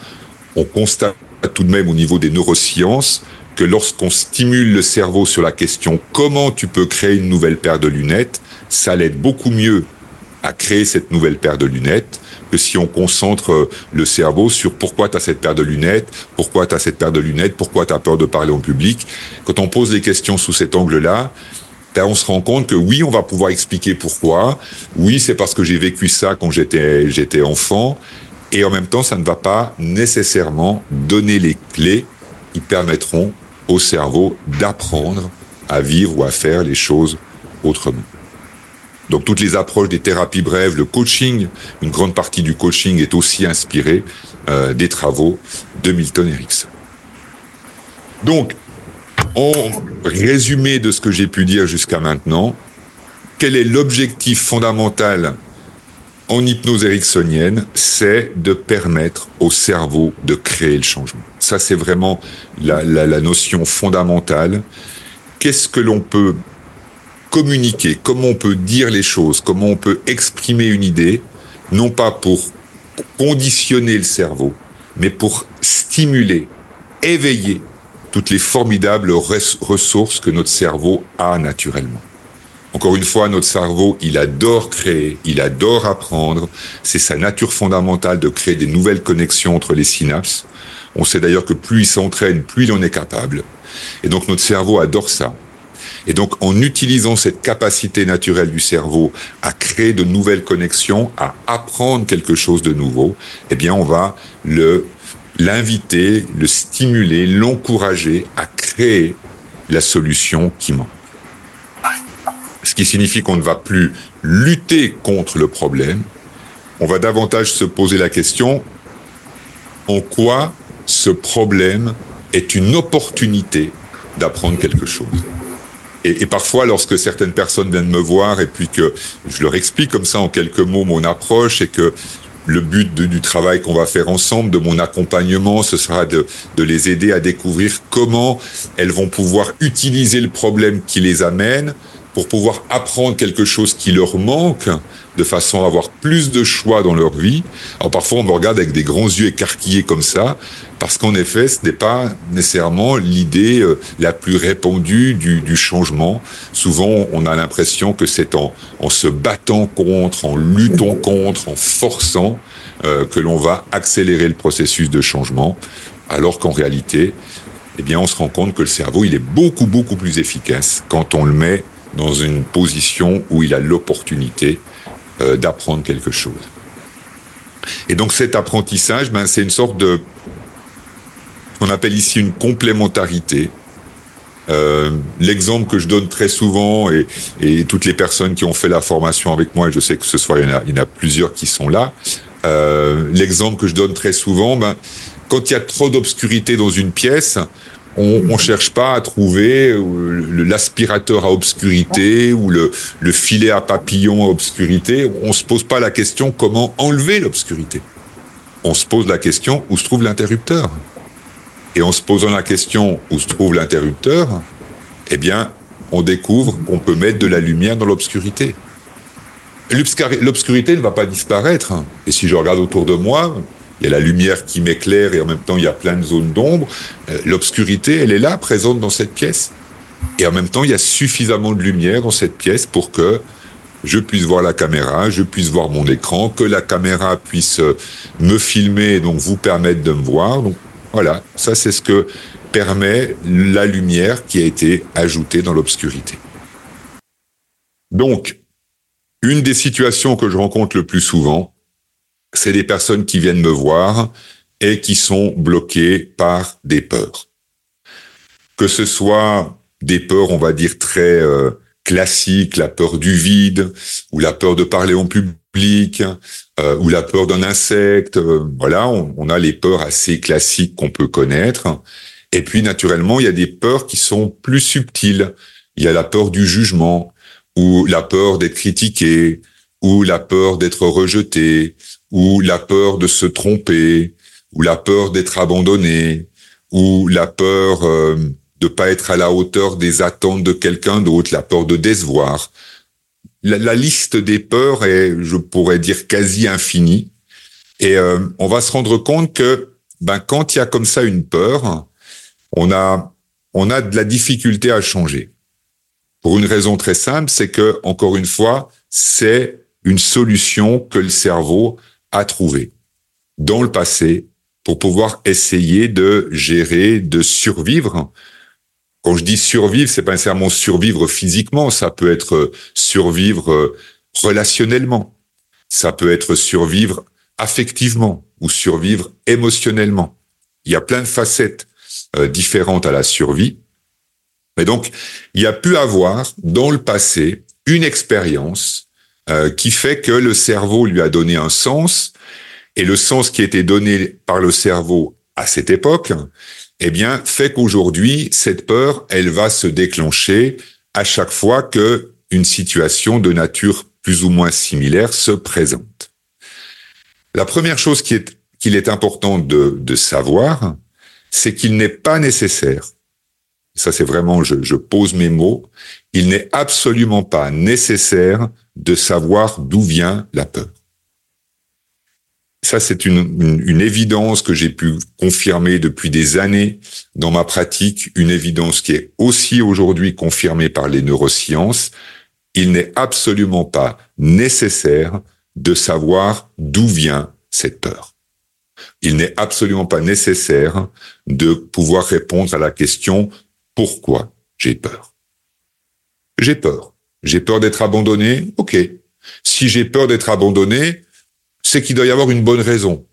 On constate tout de même au niveau des neurosciences que lorsqu'on stimule le cerveau sur la question comment tu peux créer une nouvelle paire de lunettes, ça l'aide beaucoup mieux à créer cette nouvelle paire de lunettes que si on concentre euh, le cerveau sur pourquoi tu as cette paire de lunettes, pourquoi tu as cette paire de lunettes, pourquoi tu as peur de parler en public. Quand on pose les questions sous cet angle-là, ben on se rend compte que oui, on va pouvoir expliquer pourquoi. Oui, c'est parce que j'ai vécu ça quand j'étais j'étais enfant. Et en même temps, ça ne va pas nécessairement donner les clés qui permettront au cerveau d'apprendre à vivre ou à faire les choses autrement. Donc toutes les approches des thérapies brèves, le coaching, une grande partie du coaching est aussi inspiré euh, des travaux de Milton Erickson. Donc, en résumé de ce que j'ai pu dire jusqu'à maintenant, quel est l'objectif fondamental en hypnose ericksonienne? C'est de permettre au cerveau de créer le changement. Ça, c'est vraiment la notion fondamentale. Qu'est-ce que l'on peut communiquer, comment on peut dire les choses, comment on peut exprimer une idée, non pas pour conditionner le cerveau, mais pour stimuler, éveiller toutes les formidables ressources que notre cerveau a naturellement. Encore une fois, notre cerveau, il adore créer, il adore apprendre. C'est sa nature fondamentale de créer des nouvelles connexions entre les synapses. On sait d'ailleurs que plus il s'entraîne, plus il en est capable. Et donc notre cerveau adore ça. Et donc, en utilisant cette capacité naturelle du cerveau à créer de nouvelles connexions, à apprendre quelque chose de nouveau, eh bien, on va l'inviter, le stimuler, l'encourager à créer la solution qui manque. Ce qui signifie qu'on ne va plus lutter contre le problème, on va davantage se poser la question en quoi ce problème est une opportunité d'apprendre quelque chose? Et, parfois, lorsque certaines personnes viennent me voir et puis que je leur explique comme ça en quelques mots mon approche et que le but du travail qu'on va faire ensemble, de mon accompagnement, ce sera de, les aider à découvrir comment elles vont pouvoir utiliser le problème qui les amène pour pouvoir apprendre quelque chose qui leur manque de façon à avoir plus de choix dans leur vie. Alors parfois on me regarde avec des grands yeux écarquillés comme ça, parce qu'en effet ce n'est pas nécessairement l'idée euh, la plus répandue du, du, changement. Souvent on a l'impression que c'est en, en, se battant contre, en luttant contre, en forçant euh, que l'on va accélérer le processus de changement, alors qu'en réalité, eh bien on se rend compte que le cerveau il est beaucoup beaucoup plus efficace quand on le met dans une position où il a l'opportunité euh, d'apprendre quelque chose. Et donc cet apprentissage, ben, c'est une sorte de, qu'on appelle ici une complémentarité. Euh, L'exemple que je donne très souvent, et, toutes les personnes qui ont fait la formation avec moi, je sais que ce soir il y en a, il y en a plusieurs qui sont là, euh, l'exemple que je donne très souvent, ben, quand il y a trop d'obscurité dans une pièce, on ne cherche pas à trouver euh, l'aspirateur à obscurité ou le, le, filet à papillon à obscurité. On se pose pas la question comment enlever l'obscurité. On se pose la question où se trouve l'interrupteur. Et en se posant la question où se trouve l'interrupteur, eh bien, on découvre qu'on peut mettre de la lumière dans l'obscurité. L'obscurité ne va pas disparaître. Et si je regarde autour de moi, il y a la lumière qui m'éclaire et en même temps il y a plein de zones d'ombre. Euh, l'obscurité, elle est là, présente dans cette pièce. Et en même temps, il y a suffisamment de lumière dans cette pièce pour que je puisse voir la caméra, je puisse voir mon écran, que la caméra puisse euh, me filmer et donc vous permettre de me voir. Donc voilà, ça c'est ce que permet la lumière qui a été ajoutée dans l'obscurité. Donc, une des situations que je rencontre le plus souvent, c'est des personnes qui viennent me voir et qui sont bloquées par des peurs. Que ce soit des peurs, on va dire, très euh, classiques, la peur du vide, ou la peur de parler en public, euh, ou la peur d'un insecte. Euh, voilà, on, on, a les peurs assez classiques qu'on peut connaître. Et puis, naturellement, il y a des peurs qui sont plus subtiles. Il y a la peur du jugement, ou la peur d'être critiqué, ou la peur d'être rejeté, ou la peur de se tromper, ou la peur d'être abandonné, ou la peur euh, de pas être à la hauteur des attentes de quelqu'un d'autre, la peur de décevoir. La, liste des peurs est, je pourrais dire, quasi infinie. Et euh, on va se rendre compte que, ben, quand il y a comme ça une peur, on a, on a de la difficulté à changer. Pour une raison très simple, c'est que, encore une fois, c'est une solution que le cerveau a trouvé dans le passé pour pouvoir essayer de gérer, de survivre. Quand je dis survivre, c'est pas nécessairement survivre physiquement, ça peut être survivre relationnellement, ça peut être survivre affectivement ou survivre émotionnellement. Il y a plein de facettes euh, différentes à la survie. Mais donc, il y a pu avoir dans le passé une expérience euh, qui fait que le cerveau lui a donné un sens, et le sens qui était donné par le cerveau à cette époque, eh bien, fait qu'aujourd'hui, cette peur, elle va se déclencher à chaque fois que une situation de nature plus ou moins similaire se présente. La première chose qui est qu'il est important de, de savoir, c'est qu'il n'est pas nécessaire ça c'est vraiment, je, je, pose mes mots, il n'est absolument pas nécessaire de savoir d'où vient la peur. Ça, c'est une, une, une, évidence que j'ai pu confirmer depuis des années dans ma pratique, une évidence qui est aussi aujourd'hui confirmée par les neurosciences. Il n'est absolument pas nécessaire de savoir d'où vient cette peur. Il n'est absolument pas nécessaire de pouvoir répondre à la question pourquoi j'ai peur? J'ai peur. J'ai peur d'être abandonné. OK. Si j'ai peur d'être abandonné, c'est qu'il doit y avoir une bonne raison.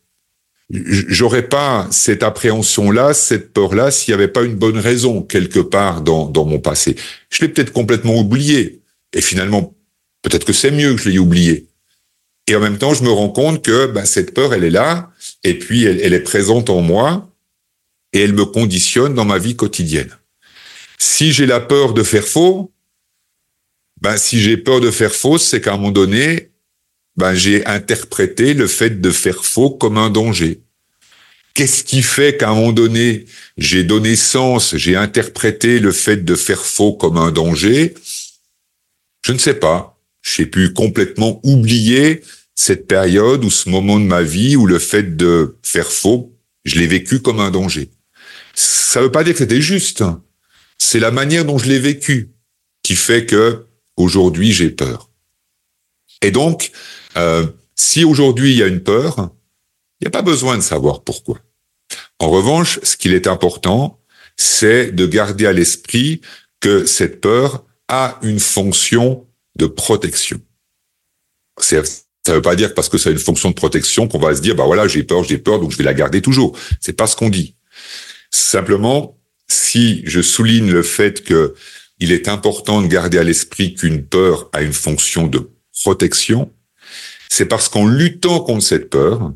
J'aurais pas cette appréhension-là, cette peur-là, s'il n'y avait pas une bonne raison quelque part dans, dans mon passé. Je l'ai peut-être complètement oublié. Et finalement, peut-être que c'est mieux que je l'ai oublié. Et en même temps, je me rends compte que ben, cette peur, elle est là, et puis elle est présente en moi, et elle me conditionne dans ma vie quotidienne. Si j'ai la peur de faire faux, ben si j'ai peur de faire faux, c'est qu'à un moment donné, ben j'ai interprété le fait de faire faux comme un danger. Qu'est-ce qui fait qu'à un moment donné, j'ai donné sens, j'ai interprété le fait de faire faux comme un danger? Je ne sais pas. J'ai pu complètement oublier cette période ou ce moment de ma vie où le fait de faire faux, je l'ai vécu comme un danger. Ça ne veut pas dire que c'était juste c'est la manière dont je l'ai vécu qui fait que aujourd'hui j'ai peur. Et donc, euh, si aujourd'hui il y a une peur, il n'y a pas besoin de savoir pourquoi. En revanche, ce qu'il est important, c'est de garder à l'esprit que cette peur a une fonction de protection. Ça ne veut pas dire parce que ça a une fonction de protection qu'on va se dire, bah voilà, j'ai peur, j'ai peur, donc je vais la garder toujours. C'est pas ce qu'on dit. Simplement, si je souligne le fait que il est important de garder à l'esprit qu'une peur a une fonction de protection, c'est parce qu'en luttant contre cette peur,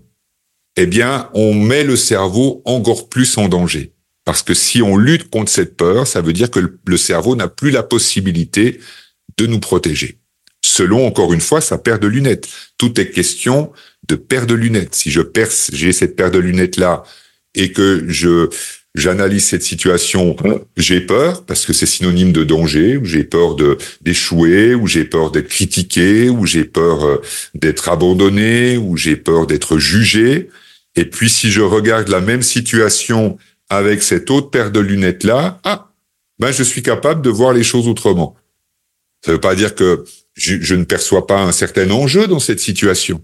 eh bien, on met le cerveau encore plus en danger. Parce que si on lutte contre cette peur, ça veut dire que le cerveau n'a plus la possibilité de nous protéger. Selon, encore une fois, sa paire de lunettes. Tout est question de paire de lunettes. Si je perce, j'ai cette paire de lunettes-là et que je, j'analyse cette situation, j'ai peur parce que c'est synonyme de danger, j'ai peur d'échouer, ou j'ai peur d'être critiqué, ou j'ai peur euh, d'être abandonné, ou j'ai peur d'être jugé. Et puis si je regarde la même situation avec cette autre paire de lunettes là, ah, ben je suis capable de voir les choses autrement. Ça ne veut pas dire que je ne perçois pas un certain enjeu dans cette situation.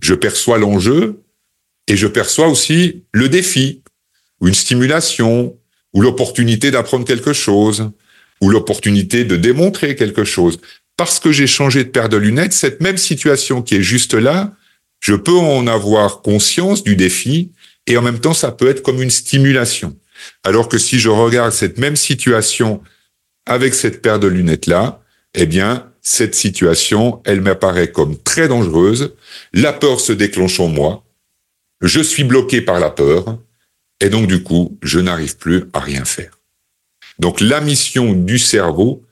Je perçois l'enjeu et je perçois aussi le défi ou une stimulation ou l'opportunité d'apprendre quelque chose ou l'opportunité de démontrer quelque chose. Parce que j'ai changé de paire de lunettes, cette même situation qui est juste là, je peux en avoir conscience du défi et en même temps, ça peut être comme une stimulation. Alors que si je regarde cette même situation avec cette paire de lunettes-là, eh bien, cette situation, elle m'apparaît comme très dangereuse. La peur se déclenche en moi. Je suis bloqué par la peur. Et donc, du coup, je n'arrive plus à rien faire. Donc, la mission du cerveau,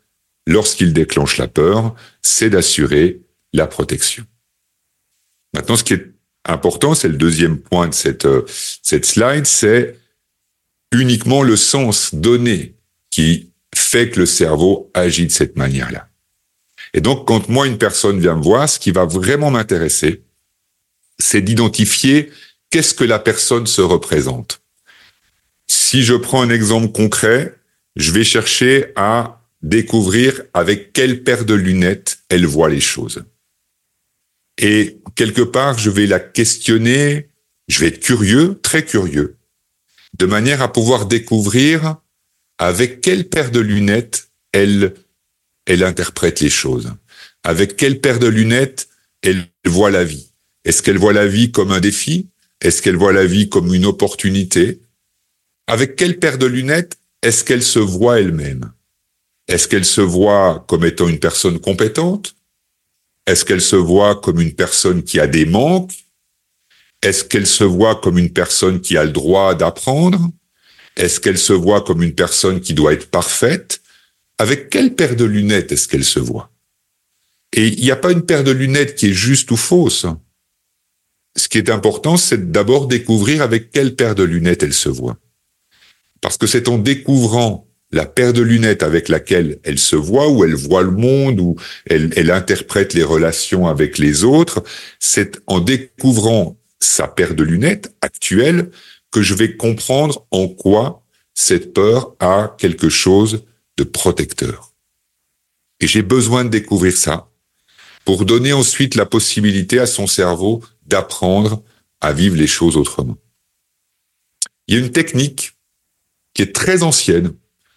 lorsqu'il déclenche la peur, c'est d'assurer la protection. Maintenant, ce qui est important, c'est le deuxième point de cette, euh, cette slide, c'est uniquement le sens donné qui fait que le cerveau agit de cette manière-là. Et donc, quand moi, une personne vient me voir, ce qui va vraiment m'intéresser, c'est d'identifier qu'est-ce que la personne se représente. Si je prends un exemple concret, je vais chercher à découvrir avec quelle paire de lunettes elle voit les choses. Et quelque part, je vais la questionner, je vais être curieux, très curieux, de manière à pouvoir découvrir avec quelle paire de lunettes elle, elle interprète les choses, avec quelle paire de lunettes elle voit la vie. Est-ce qu'elle voit la vie comme un défi? Est-ce qu'elle voit la vie comme une opportunité? Avec quelle paire de lunettes est-ce qu'elle se voit elle-même? Est-ce qu'elle se voit comme étant une personne compétente? Est-ce qu'elle se voit comme une personne qui a des manques? Est-ce qu'elle se voit comme une personne qui a le droit d'apprendre? Est-ce qu'elle se voit comme une personne qui doit être parfaite? Avec quelle paire de lunettes est-ce qu'elle se voit? Et il n'y a pas une paire de lunettes qui est juste ou fausse. Ce qui est important, c'est d'abord découvrir avec quelle paire de lunettes elle se voit. Parce que c'est en découvrant la paire de lunettes avec laquelle elle se voit, ou elle voit le monde, ou elle, elle interprète les relations avec les autres, c'est en découvrant sa paire de lunettes actuelle que je vais comprendre en quoi cette peur a quelque chose de protecteur. Et j'ai besoin de découvrir ça pour donner ensuite la possibilité à son cerveau d'apprendre à vivre les choses autrement. Il y a une technique qui est très ancienne,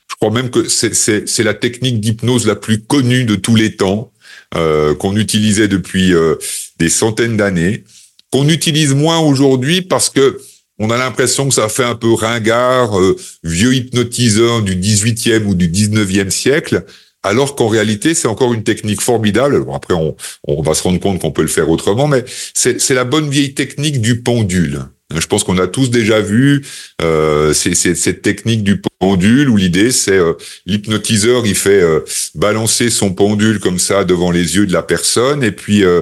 je crois même que c'est la technique d'hypnose la plus connue de tous les temps, euh, qu'on utilisait depuis euh, des centaines d'années, qu'on utilise moins aujourd'hui parce que on a l'impression que ça fait un peu ringard, euh, vieux hypnotiseur du 18e ou du 19e siècle, alors qu'en réalité, c'est encore une technique formidable. Bon, après, on, on va se rendre compte qu'on peut le faire autrement, mais c'est la bonne vieille technique du pendule. Je pense qu'on a tous déjà vu euh, cette technique du pendule où l'idée c'est euh, l'hypnotiseur il fait euh, balancer son pendule comme ça devant les yeux de la personne et puis euh,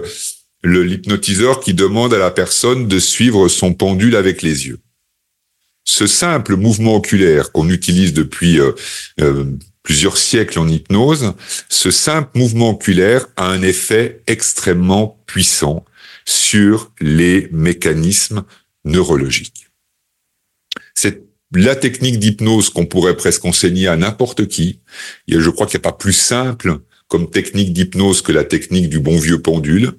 le l'hypnotiseur qui demande à la personne de suivre son pendule avec les yeux. Ce simple mouvement oculaire qu'on utilise depuis plusieurs siècles en hypnose, ce simple mouvement oculaire a un effet extrêmement puissant sur les mécanismes neurologique. C'est la technique d'hypnose qu'on pourrait presque enseigner à n'importe qui. Et je crois qu'il n'y a pas plus simple comme technique d'hypnose que la technique du bon vieux pendule.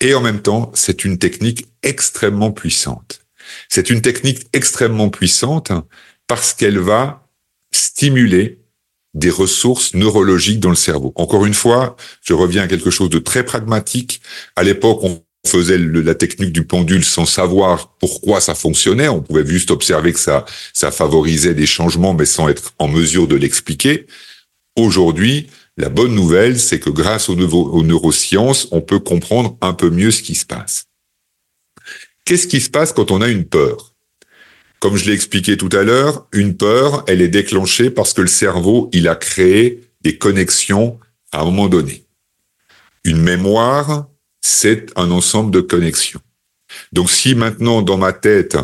Et en même temps, c'est une technique extrêmement puissante. C'est une technique extrêmement puissante parce qu'elle va stimuler des ressources neurologiques dans le cerveau. Encore une fois, je reviens à quelque chose de très pragmatique. À l'époque, faisait la technique du pendule sans savoir pourquoi ça fonctionnait. On pouvait juste observer que ça, favorisait des changements, mais sans être en mesure de l'expliquer. Aujourd'hui, la bonne nouvelle, c'est que grâce aux, aux neurosciences, on peut comprendre un peu mieux ce qui se passe. Qu'est-ce qui se passe quand on a une peur? Comme je l'ai expliqué tout à l'heure, une peur, elle est déclenchée parce que le cerveau, il a créé des connexions à un moment donné. Une mémoire, c'est un ensemble de connexions. Donc si maintenant dans ma tête,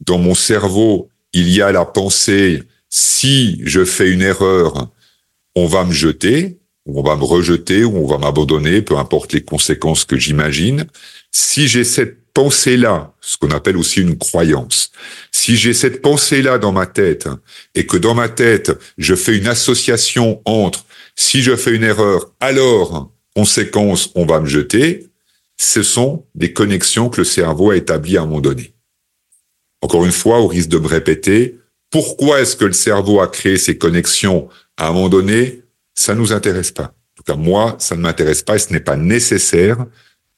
dans mon cerveau, il y a la pensée, si je fais une erreur, on va me jeter, ou on va me rejeter, ou on va m'abandonner, peu importe les conséquences que j'imagine. Si j'ai cette pensée-là, ce qu'on appelle aussi une croyance, si j'ai cette pensée-là dans ma tête, et que dans ma tête, je fais une association entre si je fais une erreur, alors, conséquence, on va me jeter, ce sont des connexions que le cerveau a établies à un moment donné. Encore une fois, au risque de me répéter, pourquoi est-ce que le cerveau a créé ces connexions à un moment donné? Ça nous intéresse pas. En tout cas, moi, ça ne m'intéresse pas et ce n'est pas nécessaire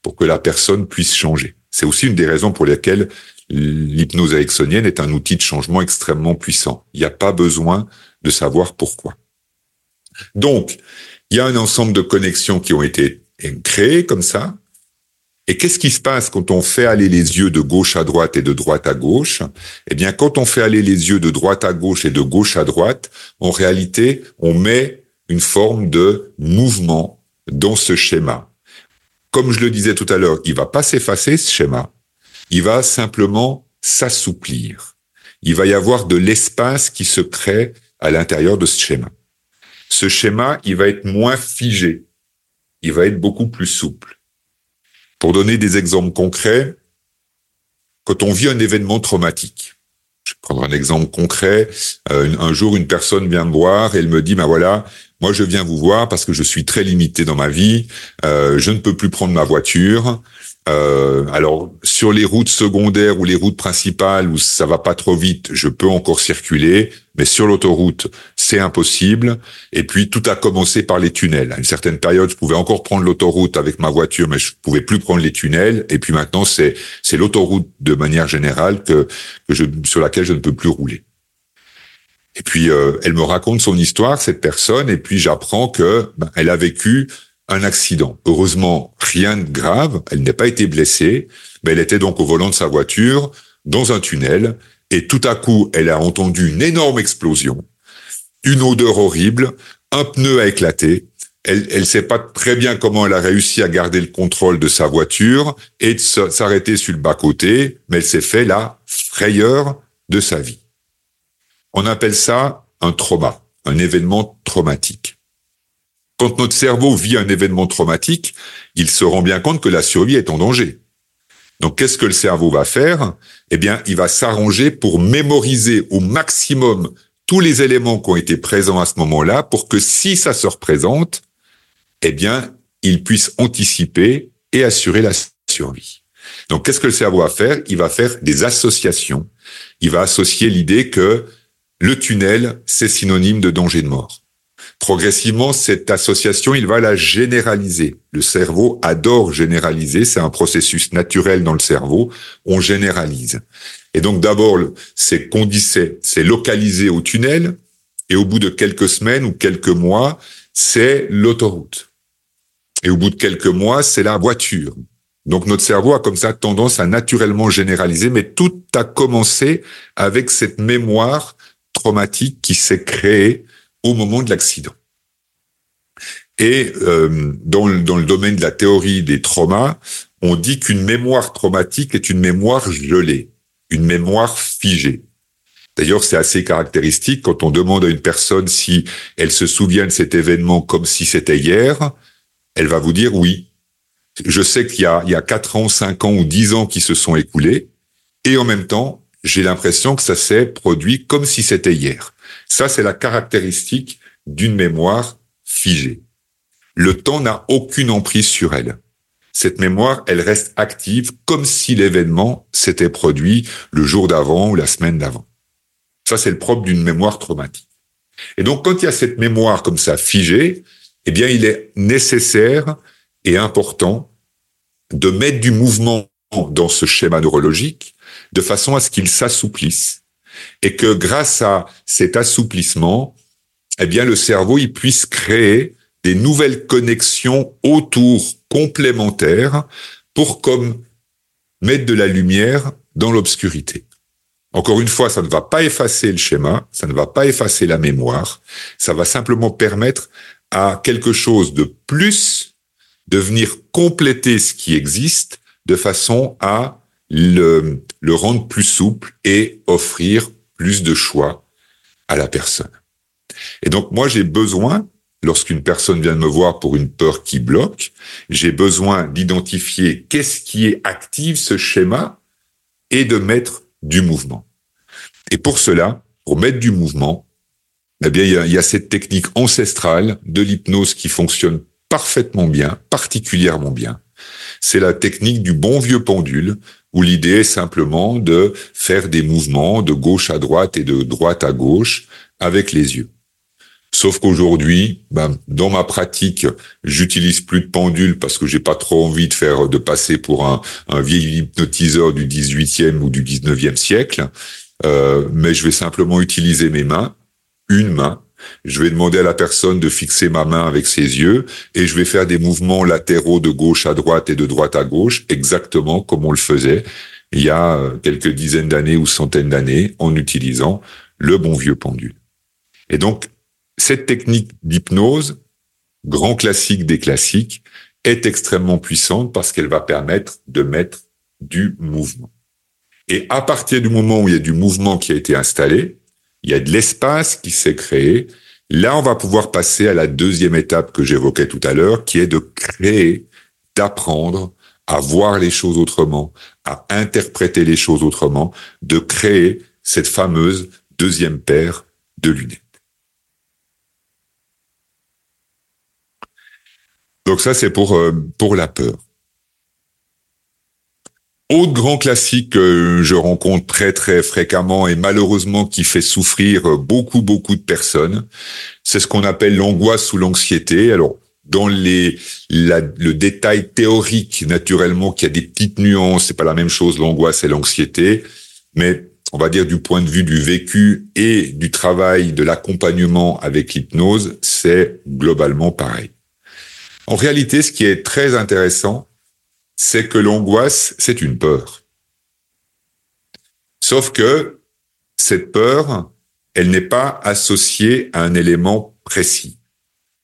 pour que la personne puisse changer. C'est aussi une des raisons pour lesquelles l'hypnose ericksonienne est un outil de changement extrêmement puissant. Il n'y a pas besoin de savoir pourquoi. Donc, il y a un ensemble de connexions qui ont été créées comme ça, et qu'est-ce qui se passe quand on fait aller les yeux de gauche à droite et de droite à gauche? Eh bien, quand on fait aller les yeux de droite à gauche et de gauche à droite, en réalité, on met une forme de mouvement dans ce schéma. Comme je le disais tout à l'heure, il va pas s'effacer ce schéma. Il va simplement s'assouplir. Il va y avoir de l'espace qui se crée à l'intérieur de ce schéma. Ce schéma, il va être moins figé. Il va être beaucoup plus souple. Pour donner des exemples concrets, quand on vit un événement traumatique, je vais prendre un exemple concret. Euh, un jour, une personne vient me voir et elle me dit, ben voilà, moi je viens vous voir parce que je suis très limité dans ma vie, euh, je ne peux plus prendre ma voiture, euh, alors sur les routes secondaires ou les routes principales où ça va pas trop vite, je peux encore circuler, mais sur l'autoroute, c'est impossible. Et puis tout a commencé par les tunnels. À une certaine période, je pouvais encore prendre l'autoroute avec ma voiture, mais je pouvais plus prendre les tunnels. Et puis maintenant, c'est c'est l'autoroute de manière générale que, que je, sur laquelle je ne peux plus rouler. Et puis euh, elle me raconte son histoire, cette personne, et puis j'apprends que ben, elle a vécu un accident. Heureusement, rien de grave, elle n'a pas été blessée, mais elle était donc au volant de sa voiture, dans un tunnel, et tout à coup, elle a entendu une énorme explosion, une odeur horrible, un pneu a éclaté, elle ne sait pas très bien comment elle a réussi à garder le contrôle de sa voiture et de s'arrêter sur le bas-côté, mais elle s'est fait la frayeur de sa vie. On appelle ça un trauma, un événement traumatique. Quand notre cerveau vit un événement traumatique, il se rend bien compte que la survie est en danger. Donc, qu'est-ce que le cerveau va faire? Eh bien, il va s'arranger pour mémoriser au maximum tous les éléments qui ont été présents à ce moment-là pour que si ça se représente, eh bien, il puisse anticiper et assurer la survie. Donc, qu'est-ce que le cerveau va faire? Il va faire des associations. Il va associer l'idée que le tunnel, c'est synonyme de danger de mort. Progressivement, cette association, il va la généraliser. Le cerveau adore généraliser, c'est un processus naturel dans le cerveau, on généralise. Et donc d'abord, c'est condissé, c'est localisé au tunnel, et au bout de quelques semaines ou quelques mois, c'est l'autoroute. Et au bout de quelques mois, c'est la voiture. Donc notre cerveau a comme ça tendance à naturellement généraliser, mais tout a commencé avec cette mémoire traumatique qui s'est créée au moment de l'accident. Et euh, dans, le, dans le domaine de la théorie des traumas, on dit qu'une mémoire traumatique est une mémoire gelée, une mémoire figée. D'ailleurs, c'est assez caractéristique quand on demande à une personne si elle se souvient de cet événement comme si c'était hier, elle va vous dire oui. Je sais qu'il y a, il y a 4 ans, 5 ans ou 10 ans qui se sont écoulés, et en même temps, j'ai l'impression que ça s'est produit comme si c'était hier. Ça, c'est la caractéristique d'une mémoire figée. Le temps n'a aucune emprise sur elle. Cette mémoire, elle reste active comme si l'événement s'était produit le jour d'avant ou la semaine d'avant. Ça, c'est le propre d'une mémoire traumatique. Et donc, quand il y a cette mémoire comme ça figée, eh bien, il est nécessaire et important de mettre du mouvement dans ce schéma neurologique de façon à ce qu'il s'assouplisse et que grâce à cet assouplissement, eh bien, le cerveau, il puisse créer des nouvelles connexions autour complémentaires pour comme mettre de la lumière dans l'obscurité. Encore une fois, ça ne va pas effacer le schéma, ça ne va pas effacer la mémoire, ça va simplement permettre à quelque chose de plus de venir compléter ce qui existe de façon à le, le rendre plus souple et offrir plus de choix à la personne. Et donc moi j'ai besoin, lorsqu'une personne vient me voir pour une peur qui bloque, j'ai besoin d'identifier qu'est-ce qui est active ce schéma et de mettre du mouvement. Et pour cela, pour mettre du mouvement, eh bien il y a, il y a cette technique ancestrale de l'hypnose qui fonctionne parfaitement bien, particulièrement bien. C'est la technique du bon vieux pendule où l'idée est simplement de faire des mouvements de gauche à droite et de droite à gauche avec les yeux. Sauf qu'aujourd'hui, ben, dans ma pratique, j'utilise plus de pendule parce que j'ai pas trop envie de faire, de passer pour un, un vieil hypnotiseur du 18e ou du 19e siècle. Euh, mais je vais simplement utiliser mes mains, une main, je vais demander à la personne de fixer ma main avec ses yeux et je vais faire des mouvements latéraux de gauche à droite et de droite à gauche, exactement comme on le faisait il y a euh, quelques dizaines d'années ou centaines d'années en utilisant le bon vieux pendule. Et donc, cette technique d'hypnose, grand classique des classiques, est extrêmement puissante parce qu'elle va permettre de mettre du mouvement. Et à partir du moment où il y a du mouvement qui a été installé, il y a de l'espace qui s'est créé. Là, on va pouvoir passer à la deuxième étape que j'évoquais tout à l'heure, qui est de créer, d'apprendre à voir les choses autrement, à interpréter les choses autrement, de créer cette fameuse deuxième paire de lunettes. Donc ça, c'est pour, euh, pour la peur. Autre grand classique que je rencontre très très fréquemment et malheureusement qui fait souffrir beaucoup beaucoup de personnes, c'est ce qu'on appelle l'angoisse ou l'anxiété. Alors dans les le détail théorique, naturellement qu'il y a des petites nuances, c'est pas la même chose l'angoisse et l'anxiété, mais on va dire du point de vue du vécu et du travail de l'accompagnement avec l'hypnose, c'est globalement pareil. En réalité, ce qui est très intéressant, c'est que l'angoisse, c'est une peur. Sauf que cette peur, elle n'est pas associée à un élément précis.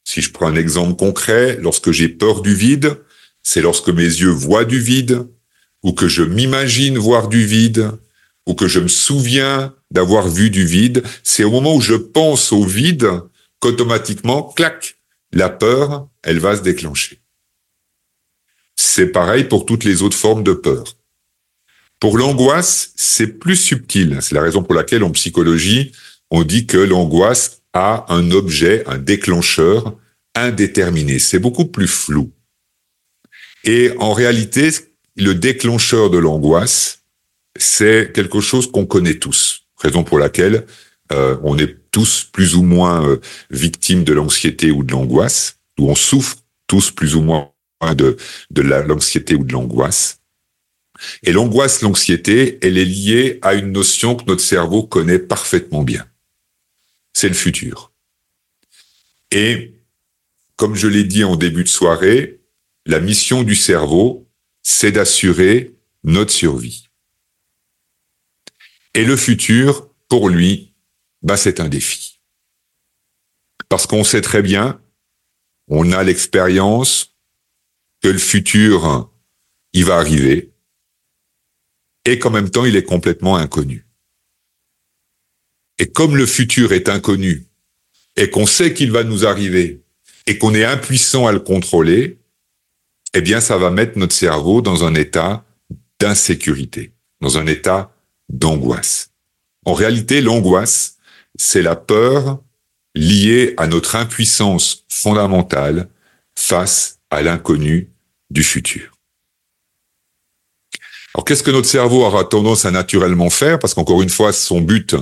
Si je prends un exemple concret, lorsque j'ai peur du vide, c'est lorsque mes yeux voient du vide, ou que je m'imagine voir du vide, ou que je me souviens d'avoir vu du vide, c'est au moment où je pense au vide qu'automatiquement, clac, la peur, elle va se déclencher. C'est pareil pour toutes les autres formes de peur. Pour l'angoisse, c'est plus subtil. C'est la raison pour laquelle en psychologie, on dit que l'angoisse a un objet, un déclencheur indéterminé. C'est beaucoup plus flou. Et en réalité, le déclencheur de l'angoisse, c'est quelque chose qu'on connaît tous. Raison pour laquelle euh, on est tous plus ou moins euh, victimes de l'anxiété ou de l'angoisse, ou on souffre tous plus ou moins de, de l'anxiété ou de l'angoisse. Et l'angoisse, l'anxiété, elle est liée à une notion que notre cerveau connaît parfaitement bien. C'est le futur. Et comme je l'ai dit en début de soirée, la mission du cerveau, c'est d'assurer notre survie. Et le futur, pour lui, bah, c'est un défi. Parce qu'on sait très bien, on a l'expérience, que le futur, il va arriver, et qu'en même temps, il est complètement inconnu. Et comme le futur est inconnu, et qu'on sait qu'il va nous arriver, et qu'on est impuissant à le contrôler, eh bien, ça va mettre notre cerveau dans un état d'insécurité, dans un état d'angoisse. En réalité, l'angoisse, c'est la peur liée à notre impuissance fondamentale face à l'inconnu du futur. Alors qu'est-ce que notre cerveau aura tendance à naturellement faire? Parce qu'encore une fois, son but,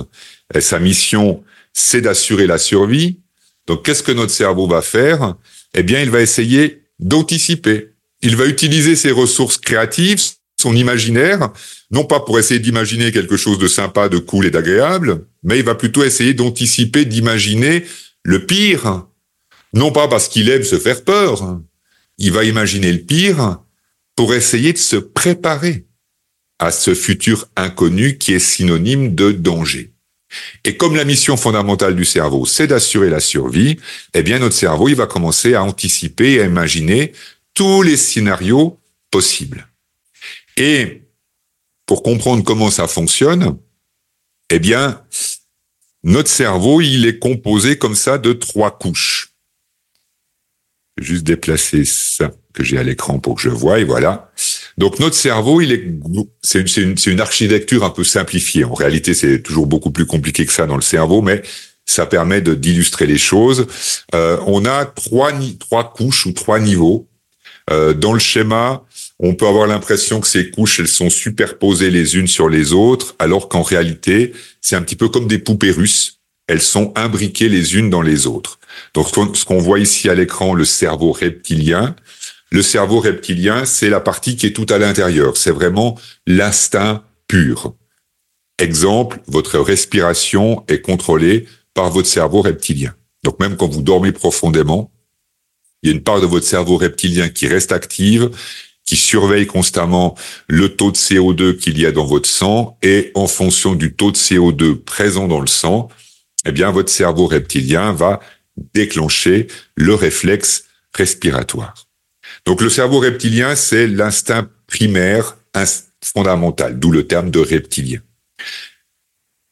sa mission, c'est d'assurer la survie. Donc, qu'est-ce que notre cerveau va faire? Eh bien, il va essayer d'anticiper. Il va utiliser ses ressources créatives, son imaginaire, non pas pour essayer d'imaginer quelque chose de sympa, de cool et d'agréable, mais il va plutôt essayer d'anticiper, d'imaginer le pire. Non pas parce qu'il aime se faire peur. Il va imaginer le pire pour essayer de se préparer à ce futur inconnu qui est synonyme de danger. Et comme la mission fondamentale du cerveau, c'est d'assurer la survie, eh bien notre cerveau, il va commencer à anticiper et à imaginer tous les scénarios possibles. Et pour comprendre comment ça fonctionne, eh bien, notre cerveau, il est composé comme ça de trois couches. Juste déplacer ça que j'ai à l'écran pour que je vois, et voilà. Donc notre cerveau, il est, c'est une, une, architecture un peu simplifiée. En réalité, c'est toujours beaucoup plus compliqué que ça dans le cerveau, mais ça permet d'illustrer les choses. Euh, on a trois trois couches ou trois niveaux. Euh, dans le schéma, on peut avoir l'impression que ces couches, elles sont superposées les unes sur les autres, alors qu'en réalité, c'est un petit peu comme des poupées russes. Elles sont imbriquées les unes dans les autres. Donc, ce qu'on voit ici à l'écran, le cerveau reptilien, le cerveau reptilien, c'est la partie qui est tout à l'intérieur. C'est vraiment l'instinct pur. Exemple, votre respiration est contrôlée par votre cerveau reptilien. Donc même quand vous dormez profondément, il y a une part de votre cerveau reptilien qui reste active, qui surveille constamment le taux de CO2 qu'il y a dans votre sang et en fonction du taux de CO2 présent dans le sang, eh bien votre cerveau reptilien va déclencher le réflexe respiratoire. Donc le cerveau reptilien, c'est l'instinct primaire fondamental, d'où le terme de reptilien.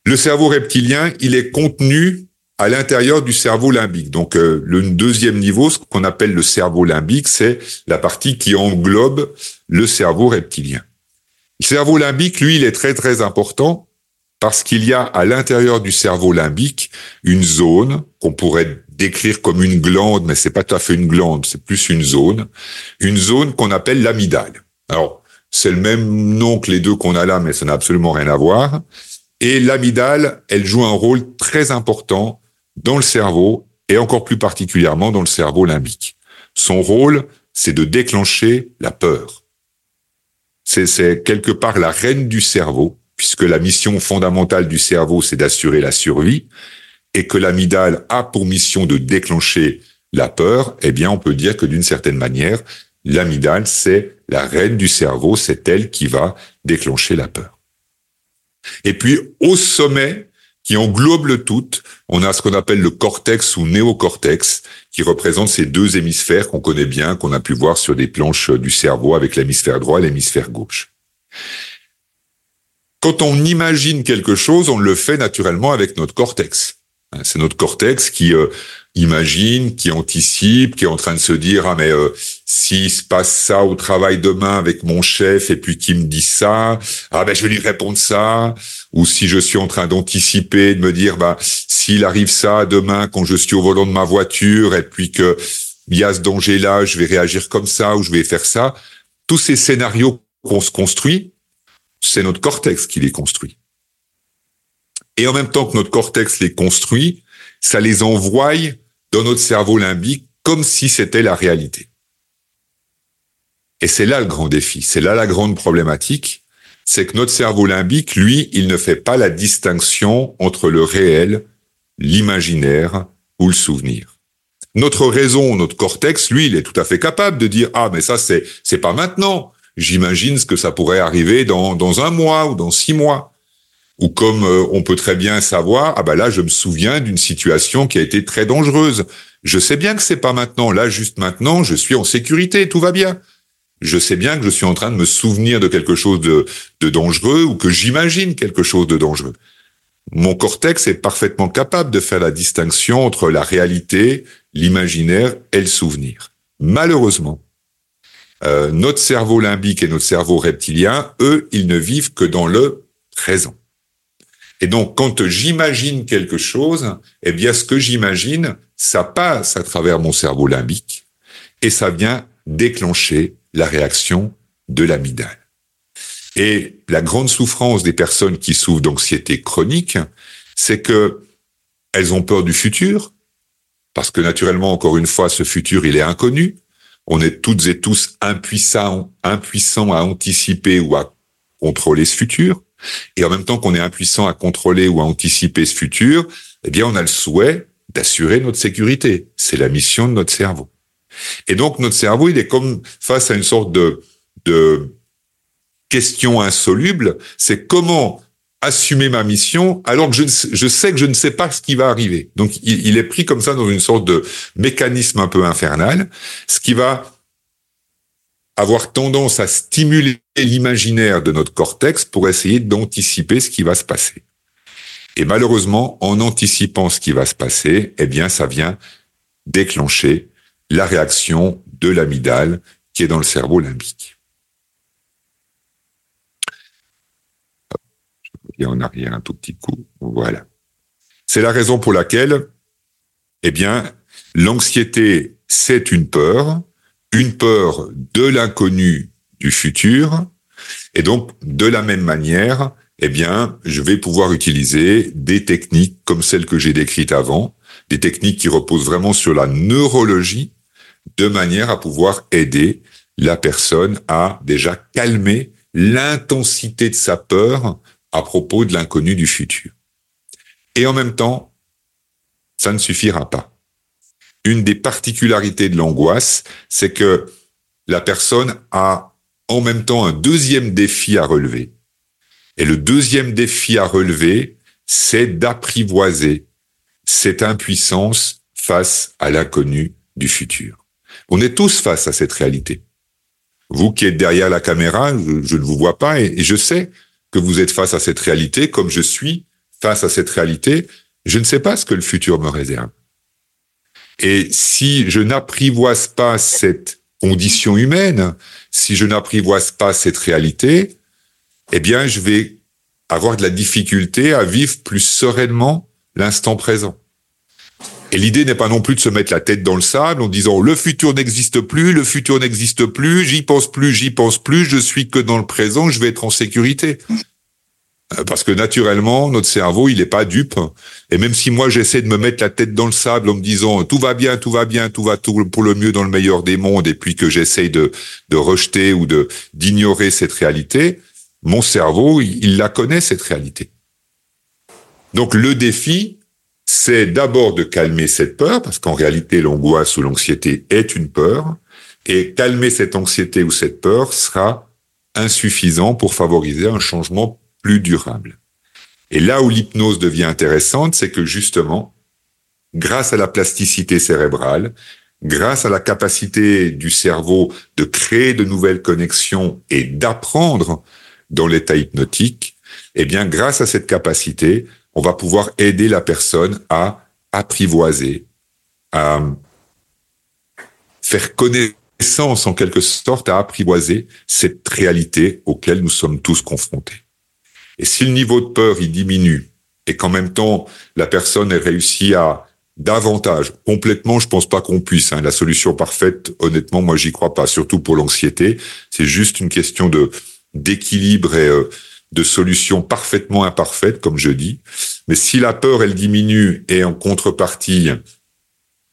Le cerveau reptilien, il est contenu à l'intérieur du cerveau limbique. Donc euh, le deuxième niveau, ce qu'on appelle le cerveau limbique, c'est la partie qui englobe le cerveau reptilien. Le cerveau limbique, lui, il est très très important parce qu'il y a à l'intérieur du cerveau limbique une zone qu'on pourrait décrire comme une glande, mais c'est pas tout à fait une glande, c'est plus une zone, une zone qu'on appelle l'amidale. Alors, c'est le même nom que les deux qu'on a là, mais ça n'a absolument rien à voir. Et l'amidale, elle joue un rôle très important dans le cerveau et encore plus particulièrement dans le cerveau limbique. Son rôle, c'est de déclencher la peur. C'est quelque part la reine du cerveau, puisque la mission fondamentale du cerveau, c'est d'assurer la survie et que l'amygdale a pour mission de déclencher la peur, eh bien, on peut dire que d'une certaine manière, l'amygdale, c'est la reine du cerveau, c'est elle qui va déclencher la peur. Et puis, au sommet, qui englobe le tout, on a ce qu'on appelle le cortex ou néocortex, qui représente ces deux hémisphères qu'on connaît bien, qu'on a pu voir sur des planches du cerveau avec l'hémisphère droit et l'hémisphère gauche. Quand on imagine quelque chose, on le fait naturellement avec notre cortex. Hein, c'est notre cortex qui euh, imagine, qui anticipe, qui est en train de se dire ah mais euh, s'il se passe ça au travail demain avec mon chef et puis qui me dit ça, ah ben je vais lui répondre ça. Ou si je suis en train d'anticiper, de me dire bah s'il arrive ça demain quand je suis au volant de ma voiture et puis que il y a ce danger là, je vais réagir comme ça ou je vais faire ça. Tous ces scénarios qu'on se construit, c'est notre cortex qui les construit. Et en même temps que notre cortex les construit, ça les envoie dans notre cerveau limbique comme si c'était la réalité. Et c'est là le grand défi, c'est là la grande problématique, c'est que notre cerveau limbique, lui, il ne fait pas la distinction entre le réel, l'imaginaire ou le souvenir. Notre raison, notre cortex, lui, il est tout à fait capable de dire ah mais ça c'est c'est pas maintenant. J'imagine ce que ça pourrait arriver dans dans un mois ou dans six mois ou comme euh, on peut très bien savoir, ah ben là, je me souviens d'une situation qui a été très dangereuse. Je sais bien que c'est pas maintenant. Là, juste maintenant, je suis en sécurité, tout va bien. Je sais bien que je suis en train de me souvenir de quelque chose de, de dangereux ou que j'imagine quelque chose de dangereux. Mon cortex est parfaitement capable de faire la distinction entre la réalité, l'imaginaire et le souvenir. Malheureusement, euh, notre cerveau limbique et notre cerveau reptilien, eux, ils ne vivent que dans le présent. Et donc, quand j'imagine quelque chose, eh bien, ce que j'imagine, ça passe à travers mon cerveau limbique et ça vient déclencher la réaction de l'amygdale. Et la grande souffrance des personnes qui souffrent d'anxiété chronique, c'est que elles ont peur du futur, parce que naturellement, encore une fois, ce futur, il est inconnu. On est toutes et tous impuissants, impuissants à anticiper ou à contrôler ce futur. Et en même temps qu'on est impuissant à contrôler ou à anticiper ce futur, eh bien, on a le souhait d'assurer notre sécurité. C'est la mission de notre cerveau. Et donc, notre cerveau, il est comme face à une sorte de, de question insoluble. C'est comment assumer ma mission alors que je, je, sais que je ne sais pas ce qui va arriver. Donc il, est pris comme ça dans une sorte de mécanisme un peu infernal, ce qui va avoir tendance à stimuler l'imaginaire de notre cortex pour essayer d'anticiper ce qui va se passer. Et malheureusement, en anticipant ce qui va se passer, eh bien, ça vient déclencher la réaction de l'amygdale qui est dans le cerveau limbique. Je en arrière un tout petit coup. Voilà. C'est la raison pour laquelle, eh bien, l'anxiété, c'est une peur, une peur de l'inconnu du futur. Et donc, de la même manière, eh bien, je vais pouvoir utiliser des techniques comme celles que j'ai décrites avant, des techniques qui reposent vraiment sur la neurologie, de manière à pouvoir aider la personne à déjà calmer l'intensité de sa peur à propos de l'inconnu du futur. Et en même temps, ça ne suffira pas une des particularités de l'angoisse, c'est que la personne a en même temps un deuxième défi à relever. Et le deuxième défi à relever, c'est d'apprivoiser cette impuissance face à l'inconnu du futur. On est tous face à cette réalité. Vous qui êtes derrière la caméra, je, ne vous vois pas et je sais que vous êtes face à cette réalité comme je suis face à cette réalité. Je ne sais pas ce que le futur me réserve. Et si je n'apprivoise pas cette condition humaine, si je n'apprivoise pas cette réalité, eh bien, je vais avoir de la difficulté à vivre plus sereinement l'instant présent. Et l'idée n'est pas non plus de se mettre la tête dans le sable en disant le futur n'existe plus, le futur n'existe plus, j'y pense plus, j'y pense plus, je suis que dans le présent, je vais être en sécurité. Euh, parce que naturellement, notre cerveau, il n'est pas dupe. Et même si moi, j'essaie de me mettre la tête dans le sable en me disant tout va bien, tout va bien, tout va tout pour le mieux dans le meilleur des mondes, et puis que j'essaye de, de rejeter ou de d'ignorer cette réalité, mon cerveau, il, il la connaît, cette réalité. Donc le défi, c'est d'abord de calmer cette peur, parce qu'en réalité, l'angoisse ou l'anxiété est une peur, et calmer cette anxiété ou cette peur sera insuffisant pour favoriser un changement plus durable. Et là où l'hypnose devient intéressante, c'est que justement, grâce à la plasticité cérébrale, grâce à la capacité du cerveau de créer de nouvelles connexions et d'apprendre dans l'état hypnotique, eh bien, grâce à cette capacité, on va pouvoir aider la personne à apprivoiser, à faire connaissance en quelque sorte, à apprivoiser cette réalité auquel nous sommes tous confrontés. Et si le niveau de peur, il diminue, et qu'en même temps, la personne ait réussi à davantage, complètement, je pense pas qu'on puisse. Hein, la solution parfaite, honnêtement, moi, j'y crois pas, surtout pour l'anxiété. C'est juste une question de d'équilibre et euh, de solution parfaitement imparfaite, comme je dis. Mais si la peur, elle diminue et en contrepartie,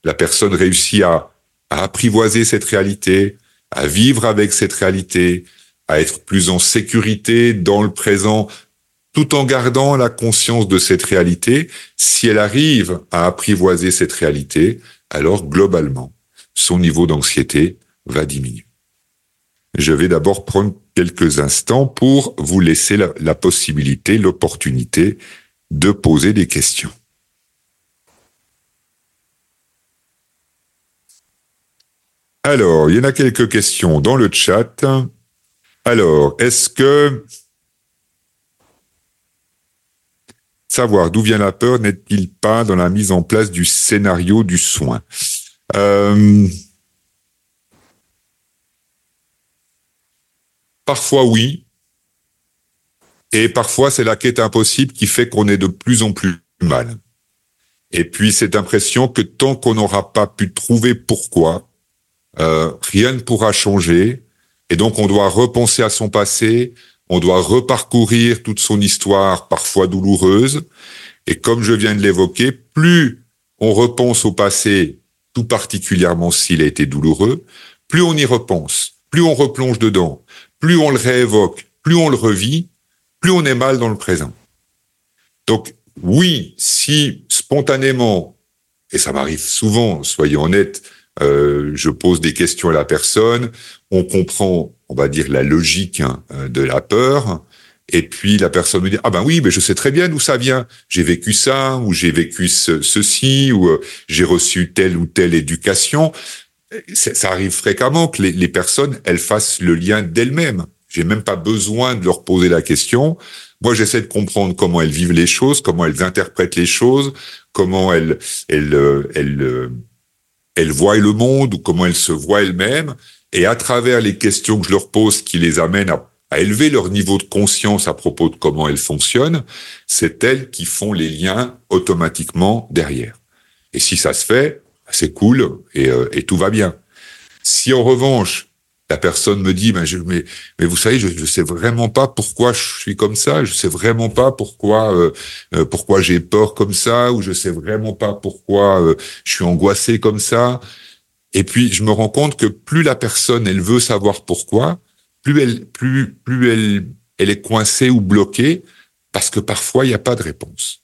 la personne réussit à, à apprivoiser cette réalité, à vivre avec cette réalité, à être plus en sécurité dans le présent, tout en gardant la conscience de cette réalité, si elle arrive à apprivoiser cette réalité, alors globalement, son niveau d'anxiété va diminuer. Je vais d'abord prendre quelques instants pour vous laisser la, possibilité, l'opportunité de poser des questions. Alors, il y en a quelques questions dans le chat. Alors, est-ce que savoir d'où vient la peur n'est-il pas dans la mise en place du scénario du soin? Euh, Parfois oui, et parfois c'est la quête impossible qui fait qu'on est de plus en plus mal. Et puis cette impression que tant qu'on n'aura pas pu trouver pourquoi, euh, rien ne pourra changer, et donc on doit repenser à son passé, on doit reparcourir toute son histoire, parfois douloureuse, Et comme je viens de l'évoquer, plus on repense au passé, tout particulièrement s'il a été douloureux, plus on y repense, plus on replonge dedans, plus on le réévoque, plus on le revit, plus on est mal dans le présent. Donc oui, si spontanément, et ça m'arrive souvent, soyons honnêtes, euh, je pose des questions à la personne, on comprend, on va dire, la logique hein, de la peur, et puis la personne me dit ah ben oui mais je sais très bien d'où ça vient j'ai vécu ça ou j'ai vécu ceci ou euh, j'ai reçu telle ou telle éducation ça arrive fréquemment que les, les personnes elles fassent le lien d'elles-mêmes. J'ai même pas besoin de leur poser la question. Moi j'essaie de comprendre comment elles vivent les choses comment elles interprètent les choses comment elles elles euh, elles, euh, elles voient le monde ou comment elles se voient elles-mêmes. Et à travers les questions que je leur pose qui les amènent à à élever leur niveau de conscience à propos de comment elles fonctionnent, c'est elles qui font les liens automatiquement derrière. Et si ça se fait, c'est cool et, euh, et, tout va bien. Si en revanche, la personne me dit, ben je, mais, mais vous savez, je ne sais vraiment pas pourquoi je suis comme ça, je sais vraiment pas pourquoi euh, euh, pourquoi j'ai peur comme ça, ou je sais vraiment pas pourquoi je suis angoissé comme ça. Et puis je me rends compte que plus la personne elle veut savoir pourquoi, plus elle, plus, plus elle, elle est coincée ou bloquée parce que parfois il n'y a pas de réponse.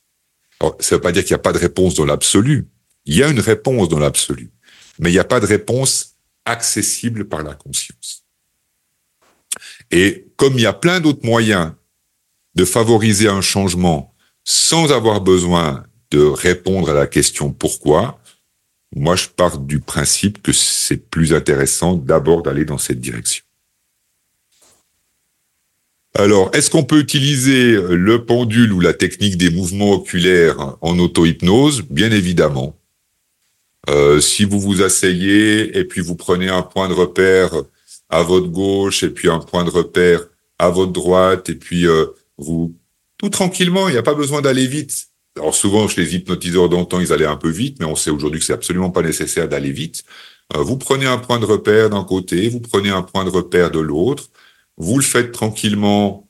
Alors, ça ne veut pas dire qu'il n'y a pas de réponse dans l'absolu. Il y a une réponse dans l'absolu, mais il n'y a pas de réponse accessible par la conscience. Et comme il y a plein d'autres moyens de favoriser un changement sans avoir besoin de répondre à la question pourquoi, moi je pars du principe que c'est plus intéressant d'abord d'aller dans cette direction. Alors, est-ce qu'on peut utiliser le pendule ou la technique des mouvements oculaires en auto-hypnose? Bien évidemment. Euh, si vous vous asseyez et puis vous prenez un point de repère à votre gauche et puis un point de repère à votre droite et puis euh, vous tout tranquillement, il n'y a pas besoin d'aller vite. Alors souvent, chez les hypnotiseurs d'antan, ils allaient un peu vite, mais on sait aujourd'hui que c'est absolument pas nécessaire d'aller vite. Euh, vous prenez un point de repère d'un côté, vous prenez un point de repère de l'autre, vous le faites tranquillement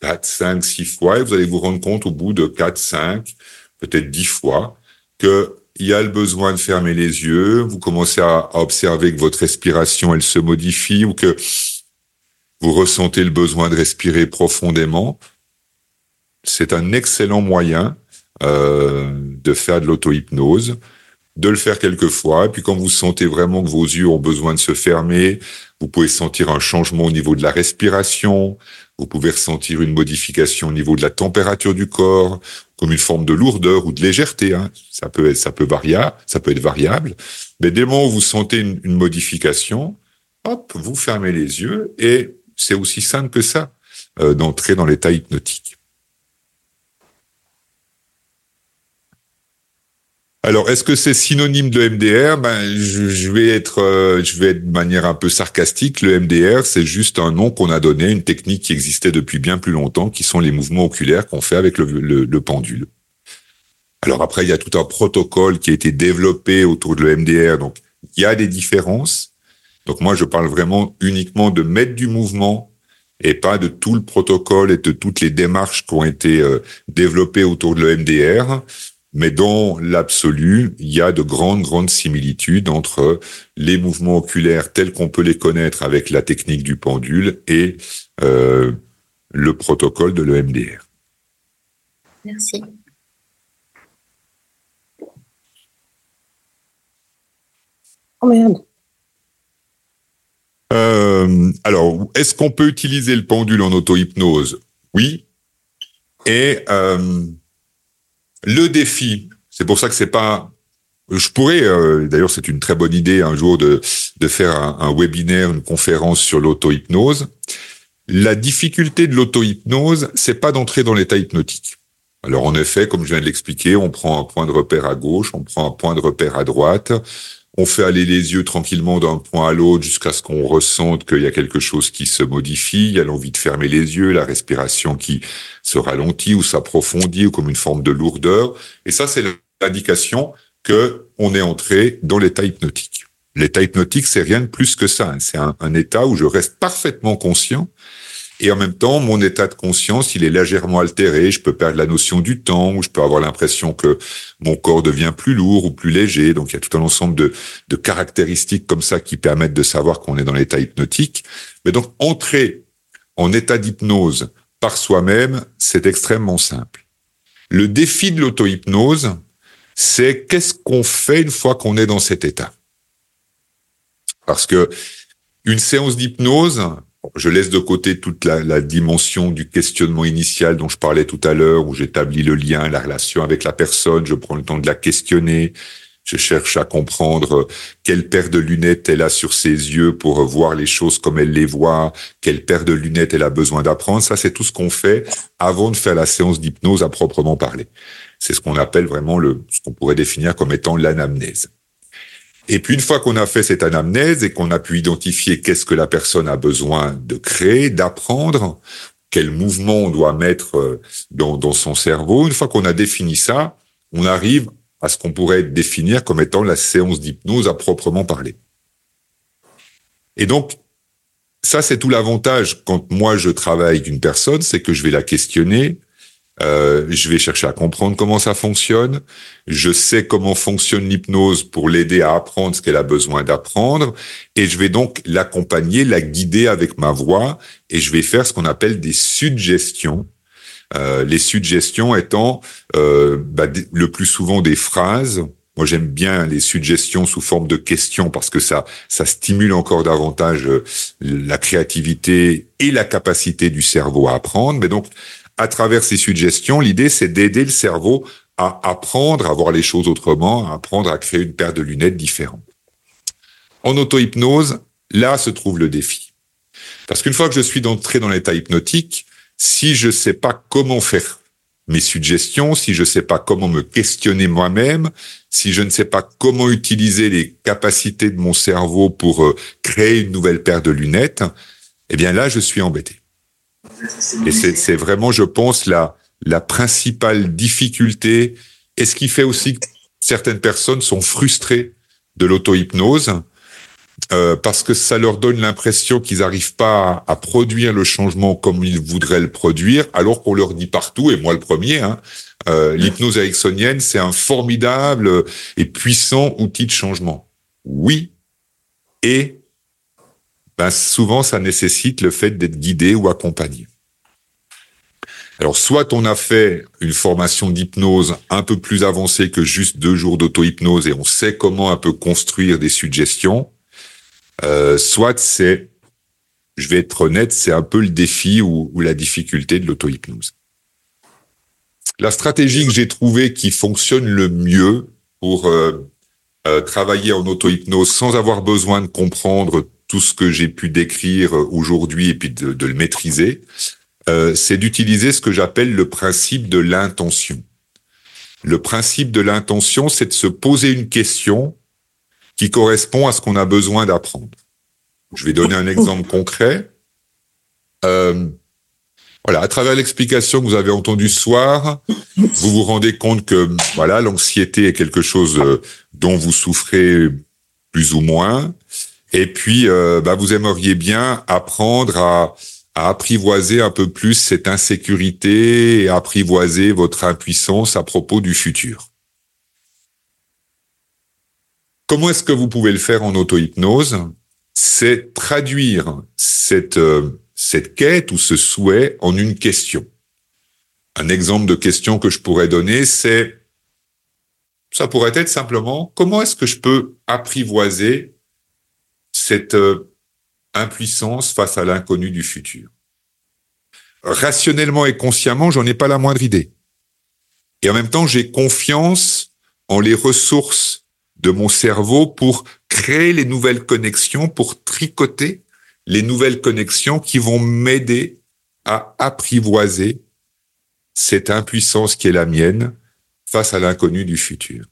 4, 5, 6 fois et vous allez vous rendre compte au bout de 4, 5, peut-être 10 fois que il y a le besoin de fermer les yeux, vous commencez à, observer que votre respiration, elle se modifie ou que vous ressentez le besoin de respirer profondément. C'est un excellent moyen euh, de faire de l'auto-hypnose de le faire quelques fois. Et puis quand vous sentez vraiment que vos yeux ont besoin de se fermer, vous pouvez sentir un changement au niveau de la respiration, vous pouvez ressentir une modification au niveau de la température du corps, comme une forme de lourdeur ou de légèreté. Hein. Ça peut être, ça peut varier, ça peut être variable. Mais dès le où vous sentez une, une modification, hop, vous fermez les yeux et c'est aussi simple que ça euh, d'entrer dans l'état hypnotique. Alors, est-ce que c'est synonyme de MDR Ben, je, vais être, euh, je vais être de manière un peu sarcastique. Le MDR, c'est juste un nom qu'on a donné, une technique qui existait depuis bien plus longtemps, qui sont les mouvements oculaires qu'on fait avec le, pendule. Alors après, il y a tout un protocole qui a été développé autour de le MDR. Donc, il y a des différences. Donc moi, je parle vraiment uniquement de mettre du mouvement et pas de tout le protocole et de toutes les démarches qui ont été euh, développées autour de le MDR. Mais dans l'absolu, il y a de grandes, grandes similitudes entre les mouvements oculaires tels qu'on peut les connaître avec la technique du pendule et euh, le protocole de l'EMDR. Merci. Oh merde. Euh, alors, est-ce qu'on peut utiliser le pendule en auto-hypnose? Oui. Et euh, le défi, c'est pour ça que c'est pas. Je pourrais, euh, d'ailleurs, c'est une très bonne idée un jour de de faire un, webinaire, une conférence sur l'auto-hypnose. La difficulté de l'auto-hypnose, c'est pas d'entrer dans l'état hypnotique. Alors en effet, comme je viens de l'expliquer, on prend un point de repère à gauche, on prend un point de repère à droite, on fait aller les yeux tranquillement d'un point à l'autre jusqu'à ce qu'on ressente qu'il y a quelque chose qui se modifie, il y a l'envie de fermer les yeux, la respiration qui se ralentit ou s'approfondit ou comme une forme de lourdeur. Et ça, c'est l'indication que on est entré dans l'état hypnotique. L'état hypnotique, c'est rien de plus que ça. C'est un, un, état où je reste parfaitement conscient Et en même temps, mon état de conscience, il est légèrement altéré. Je peux perdre la notion du temps, ou je peux avoir l'impression que mon corps devient plus lourd ou plus léger. Donc, il y a tout un ensemble de, caractéristiques comme ça qui permettent de savoir qu'on est dans l'état hypnotique. Mais donc, entrer en état d'hypnose par soi-même, c'est extrêmement simple. Le défi de l'auto-hypnose, c'est qu'est-ce qu'on fait une fois qu'on est dans cet état? Parce que une séance d'hypnose, je laisse de côté toute la, dimension du questionnement initial dont je parlais tout à l'heure, où j'établis le lien, la relation avec la personne, je prends le temps de la questionner, je cherche à comprendre quelle paire de lunettes elle a sur ses yeux pour voir les choses comme elle les voit, quelle paire de lunettes elle a besoin d'apprendre. Ça, c'est tout ce qu'on fait avant de faire la séance d'hypnose à proprement parler. C'est ce qu'on appelle vraiment le, ce qu'on pourrait définir comme étant l'anamnèse. Et puis une fois qu'on a fait cette anamnèse et qu'on a pu identifier qu'est-ce que la personne a besoin de créer, d'apprendre, quel mouvement on doit mettre euh, dans, son cerveau, une fois qu'on a défini ça, on arrive à ce qu'on pourrait définir comme étant la séance d'hypnose à proprement parler. Et donc, ça, c'est tout l'avantage quand moi je travaille avec une personne, c'est que je vais la questionner, euh, je vais chercher à comprendre comment ça fonctionne. Je sais comment fonctionne l'hypnose pour l'aider à apprendre ce qu'elle a besoin d'apprendre. Et je vais donc l'accompagner, la guider avec ma voix. Et je vais faire ce qu'on appelle des suggestions. Euh, les suggestions étant euh, bah, le plus souvent des phrases. Moi, j'aime bien les suggestions sous forme de questions parce que ça, ça stimule encore davantage euh, la créativité et la capacité du cerveau à apprendre. Mais donc, à travers ces suggestions, l'idée, c'est d'aider le cerveau à apprendre à voir les choses autrement, à apprendre à créer une paire de lunettes différentes. En auto-hypnose, là se trouve le défi. Parce qu'une fois que je suis entré dans l'état hypnotique, si je ne sais pas comment faire mes suggestions, si je ne sais pas comment me questionner moi-même, si je ne sais pas comment utiliser les capacités de mon cerveau pour euh, créer une nouvelle paire de lunettes, eh bien là, je suis embêté. Et c'est vraiment, je pense, la, la principale difficulté et ce qui fait aussi que certaines personnes sont frustrées de l'auto-hypnose euh, parce que ça leur donne l'impression qu'ils n'arrivent pas à, produire le changement comme ils voudraient le produire, alors qu'on leur dit partout, et moi le premier, hein, euh, l'hypnose ericksonienne, c'est un formidable et puissant outil de changement. Oui, et ben souvent ça nécessite le fait d'être guidé ou accompagné. Alors soit on a fait une formation d'hypnose un peu plus avancée que juste deux jours d'auto-hypnose et on sait comment un peu construire des suggestions, euh, soit c'est, je vais être honnête, c'est un peu le défi ou, la difficulté de l'auto-hypnose. La stratégie que j'ai trouvée qui fonctionne le mieux pour euh, euh, travailler en auto-hypnose sans avoir besoin de comprendre tout ce que j'ai pu décrire aujourd'hui et puis de, de le maîtriser, euh, c'est d'utiliser ce que j'appelle le principe de l'intention. Le principe de l'intention, c'est de se poser une question qui correspond à ce qu'on a besoin d'apprendre. Je vais donner un exemple concret. Euh, voilà, à travers l'explication que vous avez entendue ce soir, vous vous rendez compte que voilà, l'anxiété est quelque chose euh, dont vous souffrez plus ou moins, et puis euh, bah, vous aimeriez bien apprendre à, à apprivoiser un peu plus cette insécurité et apprivoiser votre impuissance à propos du futur. Comment est-ce que vous pouvez le faire en auto-hypnose? C'est traduire cette, euh, cette quête ou ce souhait en une question. Un exemple de question que je pourrais donner, c'est, ça pourrait être simplement, comment est-ce que je peux apprivoiser cette euh, impuissance face à l'inconnu du futur Rationnellement et consciemment, j'en ai pas la moindre idée. Et en même temps, j'ai confiance en les ressources de mon cerveau pour créer les nouvelles connexions, pour tricoter les nouvelles connexions qui vont m'aider à apprivoiser cette impuissance qui est la mienne face à l'inconnu du futur.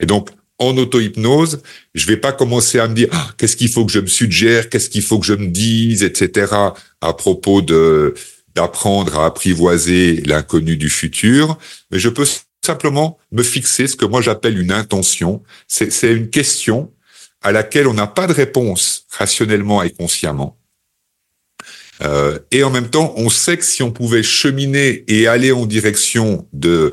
Et donc, en auto-hypnose, je vais pas commencer à me dire ah, qu'est-ce qu'il faut que je me suggère, qu'est-ce qu'il faut que je me dise, etc. à propos de d'apprendre à apprivoiser l'inconnu du futur, mais je peux simplement me fixer ce que moi j'appelle une intention. C'est une question à laquelle on n'a pas de réponse rationnellement et consciemment. Euh, et en même temps, on sait que si on pouvait cheminer et aller en direction de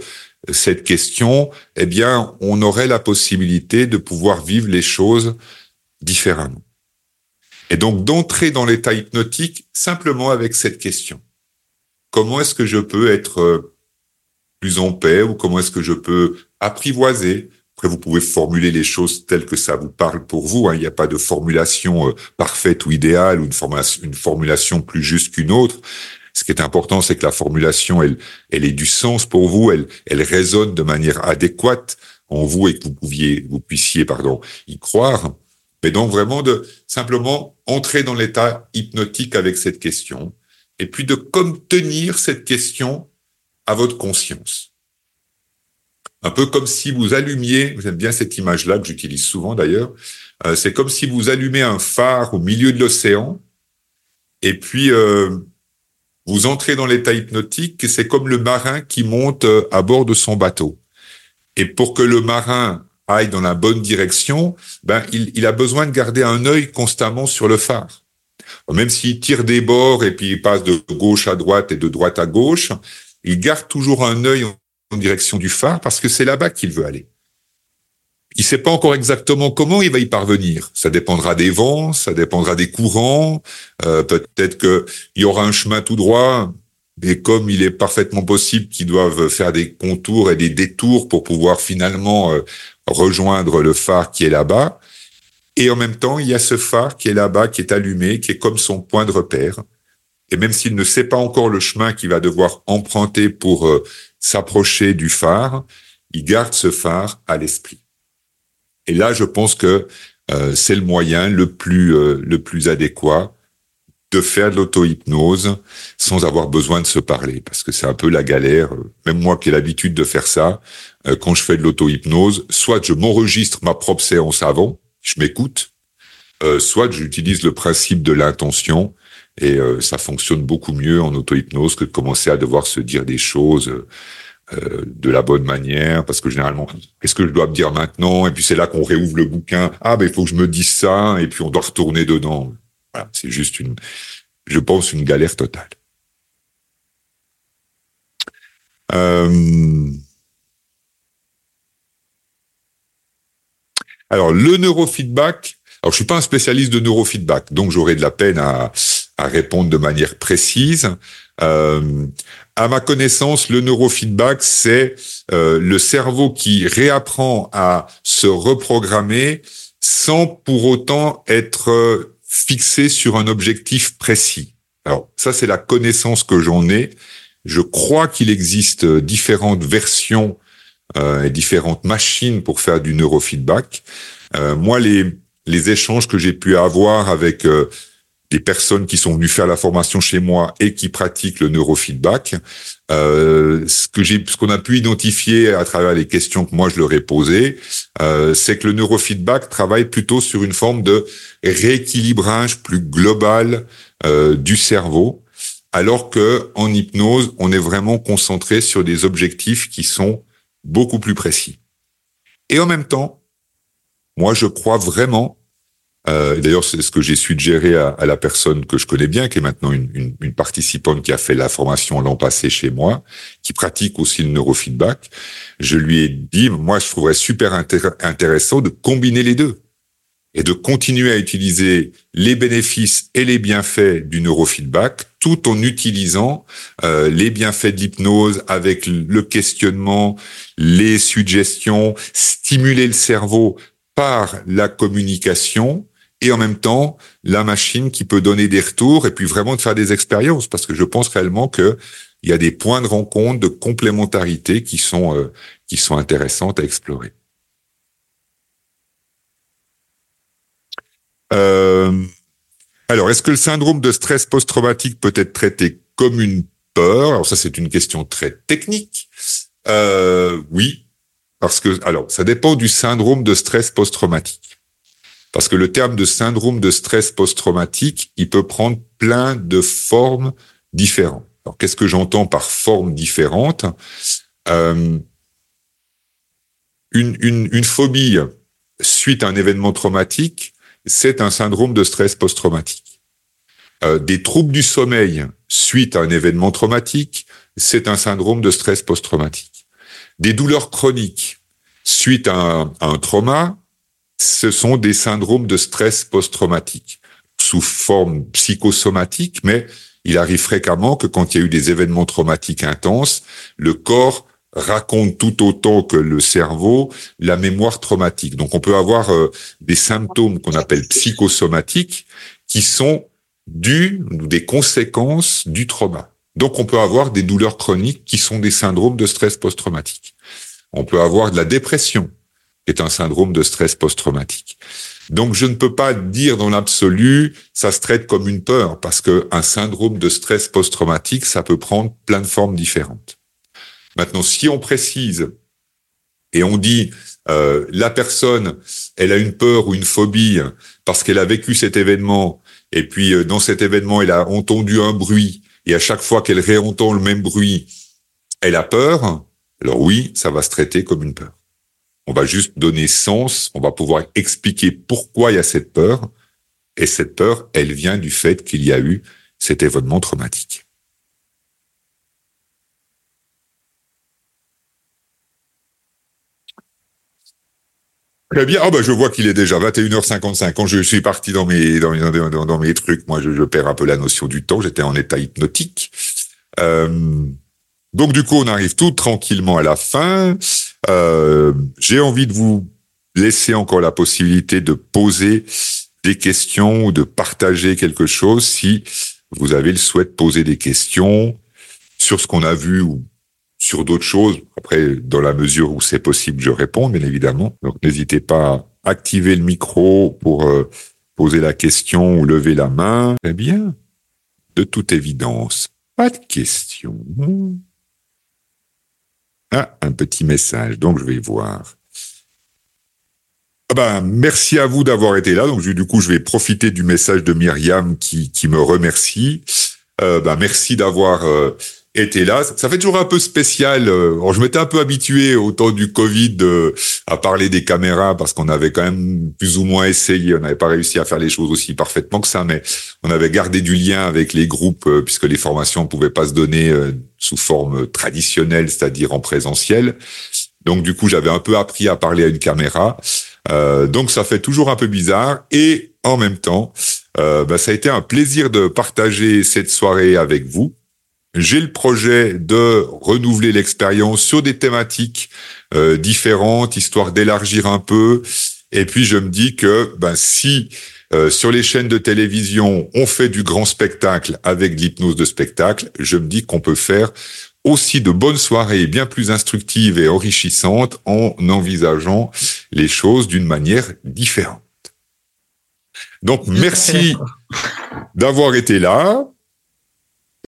cette question, eh bien, on aurait la possibilité de pouvoir vivre les choses différemment. Et donc d'entrer dans l'état hypnotique simplement avec cette question. Comment est-ce que je peux être euh, plus en paix ou comment est-ce que je peux apprivoiser? Après, vous pouvez formuler les choses telles que ça vous parle pour vous. Hein. Il n'y a pas de formulation euh, parfaite ou idéale ou une formulation, une formulation plus juste qu'une autre. Ce qui est important, c'est que la formulation, elle, elle ait du sens pour vous, elle, elle résonne de manière adéquate en vous et que vous pouviez, vous puissiez, pardon, y croire. Mais donc vraiment de simplement entrer dans l'état hypnotique avec cette question et puis de comme tenir cette question à votre conscience. Un peu comme si vous allumiez, j'aime bien cette image-là que j'utilise souvent d'ailleurs, euh, c'est comme si vous allumez un phare au milieu de l'océan et puis euh, vous entrez dans l'état hypnotique, c'est comme le marin qui monte euh, à bord de son bateau. Et pour que le marin aille dans la bonne direction, ben il, il a besoin de garder un œil constamment sur le phare. Même s'il tire des bords et puis il passe de gauche à droite et de droite à gauche, il garde toujours un œil en direction du phare parce que c'est là-bas qu'il veut aller. Il sait pas encore exactement comment il va y parvenir. Ça dépendra des vents, ça dépendra des courants. Euh, Peut-être qu'il y aura un chemin tout droit, et comme il est parfaitement possible qu'ils doivent faire des contours et des détours pour pouvoir finalement euh, rejoindre le phare qui est là-bas. Et en même temps, il y a ce phare qui est là-bas, qui est allumé, qui est comme son point de repère. Et même s'il ne sait pas encore le chemin qu'il va devoir emprunter pour euh, s'approcher du phare, il garde ce phare à l'esprit. Et là, je pense que euh, c'est le moyen le plus euh, le plus adéquat de faire de l'auto-hypnose sans avoir besoin de se parler, parce que c'est un peu la galère. Même moi qui ai l'habitude de faire ça, euh, quand je fais de l'auto-hypnose, soit je m'enregistre ma propre séance avant, je m'écoute, soit j'utilise le principe de l'intention et ça fonctionne beaucoup mieux en auto-hypnose que de commencer à devoir se dire des choses euh, de la bonne manière, parce que généralement, qu'est-ce que je dois me dire maintenant? Et puis c'est là qu'on réouvre le bouquin. Ah ben il faut que je me dise ça, et puis on doit retourner dedans. Voilà, c'est juste une, je pense, une galère totale. Euh... Alors le neurofeedback. Alors je suis pas un spécialiste de neurofeedback, donc j'aurai de la peine à, à répondre de manière précise. Euh, à ma connaissance, le neurofeedback, c'est euh, le cerveau qui réapprend à se reprogrammer sans pour autant être euh, fixé sur un objectif précis. Alors ça, c'est la connaissance que j'en ai. Je crois qu'il existe différentes versions euh, et différentes machines pour faire du neurofeedback. Euh, moi, les, les échanges que j'ai pu avoir avec euh, des personnes qui sont venues faire la formation chez moi et qui pratiquent le neurofeedback. Euh, ce que j'ai, ce qu'on a pu identifier à travers les questions que moi je leur ai posées, euh, c'est que le neurofeedback travaille plutôt sur une forme de rééquilibrage plus global euh, du cerveau, alors que en hypnose, on est vraiment concentré sur des objectifs qui sont beaucoup plus précis. Et en même temps, moi je crois vraiment euh, D'ailleurs, c'est ce que j'ai suggéré à, la personne que je connais bien, qui est maintenant une participante qui a fait la formation l'an passé chez moi, qui pratique aussi le neurofeedback. Je lui ai dit, moi, je trouverais super intéressant de combiner les deux et de continuer à utiliser les bénéfices et les bienfaits du neurofeedback tout en utilisant euh, les bienfaits de l'hypnose avec le questionnement, les suggestions, stimuler le cerveau par la communication et en même temps la machine qui peut donner des retours et puis vraiment de faire des expériences parce que je pense réellement que il y a des points de rencontre, de complémentarité qui sont euh, qui sont intéressantes à explorer. Euh, alors, est-ce que le syndrome de stress post-traumatique peut être traité comme une peur? Alors ça, c'est une question très technique. Euh, oui, parce que alors ça dépend du syndrome de stress post-traumatique. Parce que le terme de syndrome de stress post-traumatique, il peut prendre plein de formes différentes. Alors, qu'est-ce que j'entends par formes différentes euh, une, une, une phobie suite à un événement traumatique, c'est un syndrome de stress post-traumatique. Euh, des troubles du sommeil suite à un événement traumatique, c'est un syndrome de stress post-traumatique. Des douleurs chroniques suite à un, à un trauma, ce sont des syndromes de stress post-traumatique sous forme psychosomatique, mais il arrive fréquemment que quand il y a eu des événements traumatiques intenses, le corps raconte tout autant que le cerveau la mémoire traumatique. Donc on peut avoir euh, des symptômes qu'on appelle psychosomatiques qui sont dus ou des conséquences du trauma. Donc on peut avoir des douleurs chroniques qui sont des syndromes de stress post-traumatique. On peut avoir de la dépression, est un syndrome de stress post-traumatique. Donc je ne peux pas dire dans l'absolu, ça se traite comme une peur, parce que un syndrome de stress post-traumatique, ça peut prendre plein de formes différentes. Maintenant, si on précise et on dit euh, la personne, elle a une peur ou une phobie parce qu'elle a vécu cet événement, et puis euh, dans cet événement, elle a entendu un bruit, et à chaque fois qu'elle réentend le même bruit, elle a peur, alors oui, ça va se traiter comme une peur. On va juste donner sens, on va pouvoir expliquer pourquoi il y a cette peur, et cette peur, elle vient du fait qu'il y a eu cet événement traumatique. Très bien. Ah bah je vois qu'il est déjà 21h55. Quand je suis parti dans mes dans, dans, dans mes trucs, moi je, je, perds un peu la notion du temps. J'étais en état hypnotique. Euh, donc du coup, on arrive tout tranquillement à la fin. Euh, J'ai envie de vous laisser encore la possibilité de poser des questions ou de partager quelque chose si vous avez le souhait de poser des questions sur ce qu'on a vu ou sur d'autres choses. Après, dans la mesure où c'est possible, je réponds, bien évidemment. Donc, n'hésitez pas à activer le micro pour euh, poser la question ou lever la main. Très bien. De toute évidence, pas de questions. Ah, un petit message. Donc, je vais voir. Ah ben, merci à vous d'avoir été là. Donc, du coup, je vais profiter du message de Myriam qui, me remercie. Euh, ben, merci d'avoir euh, était là. Ça fait toujours un peu spécial. Euh, je m'étais un peu habitué au temps du Covid euh, à parler des caméras parce qu'on avait quand même plus ou moins essayé. On n'avait pas réussi à faire les choses aussi parfaitement que ça, mais on avait gardé du lien avec les groupes euh, puisque les formations pouvaient pas se donner sous forme traditionnelle, c'est-à-dire en présentiel. Donc du coup, j'avais un peu appris à parler à une caméra. donc ça fait toujours un peu bizarre et en même temps, bah, ça a été un plaisir de partager cette soirée avec vous. J'ai le projet de renouveler l'expérience sur des thématiques euh, différentes, histoire d'élargir un peu. Et puis je me dis que ben, si euh, sur les chaînes de télévision on fait du grand spectacle avec l'hypnose de spectacle, je me dis qu'on peut faire aussi de bonnes soirées bien plus instructives et enrichissantes en envisageant les choses d'une manière différente. Donc merci d'avoir été là.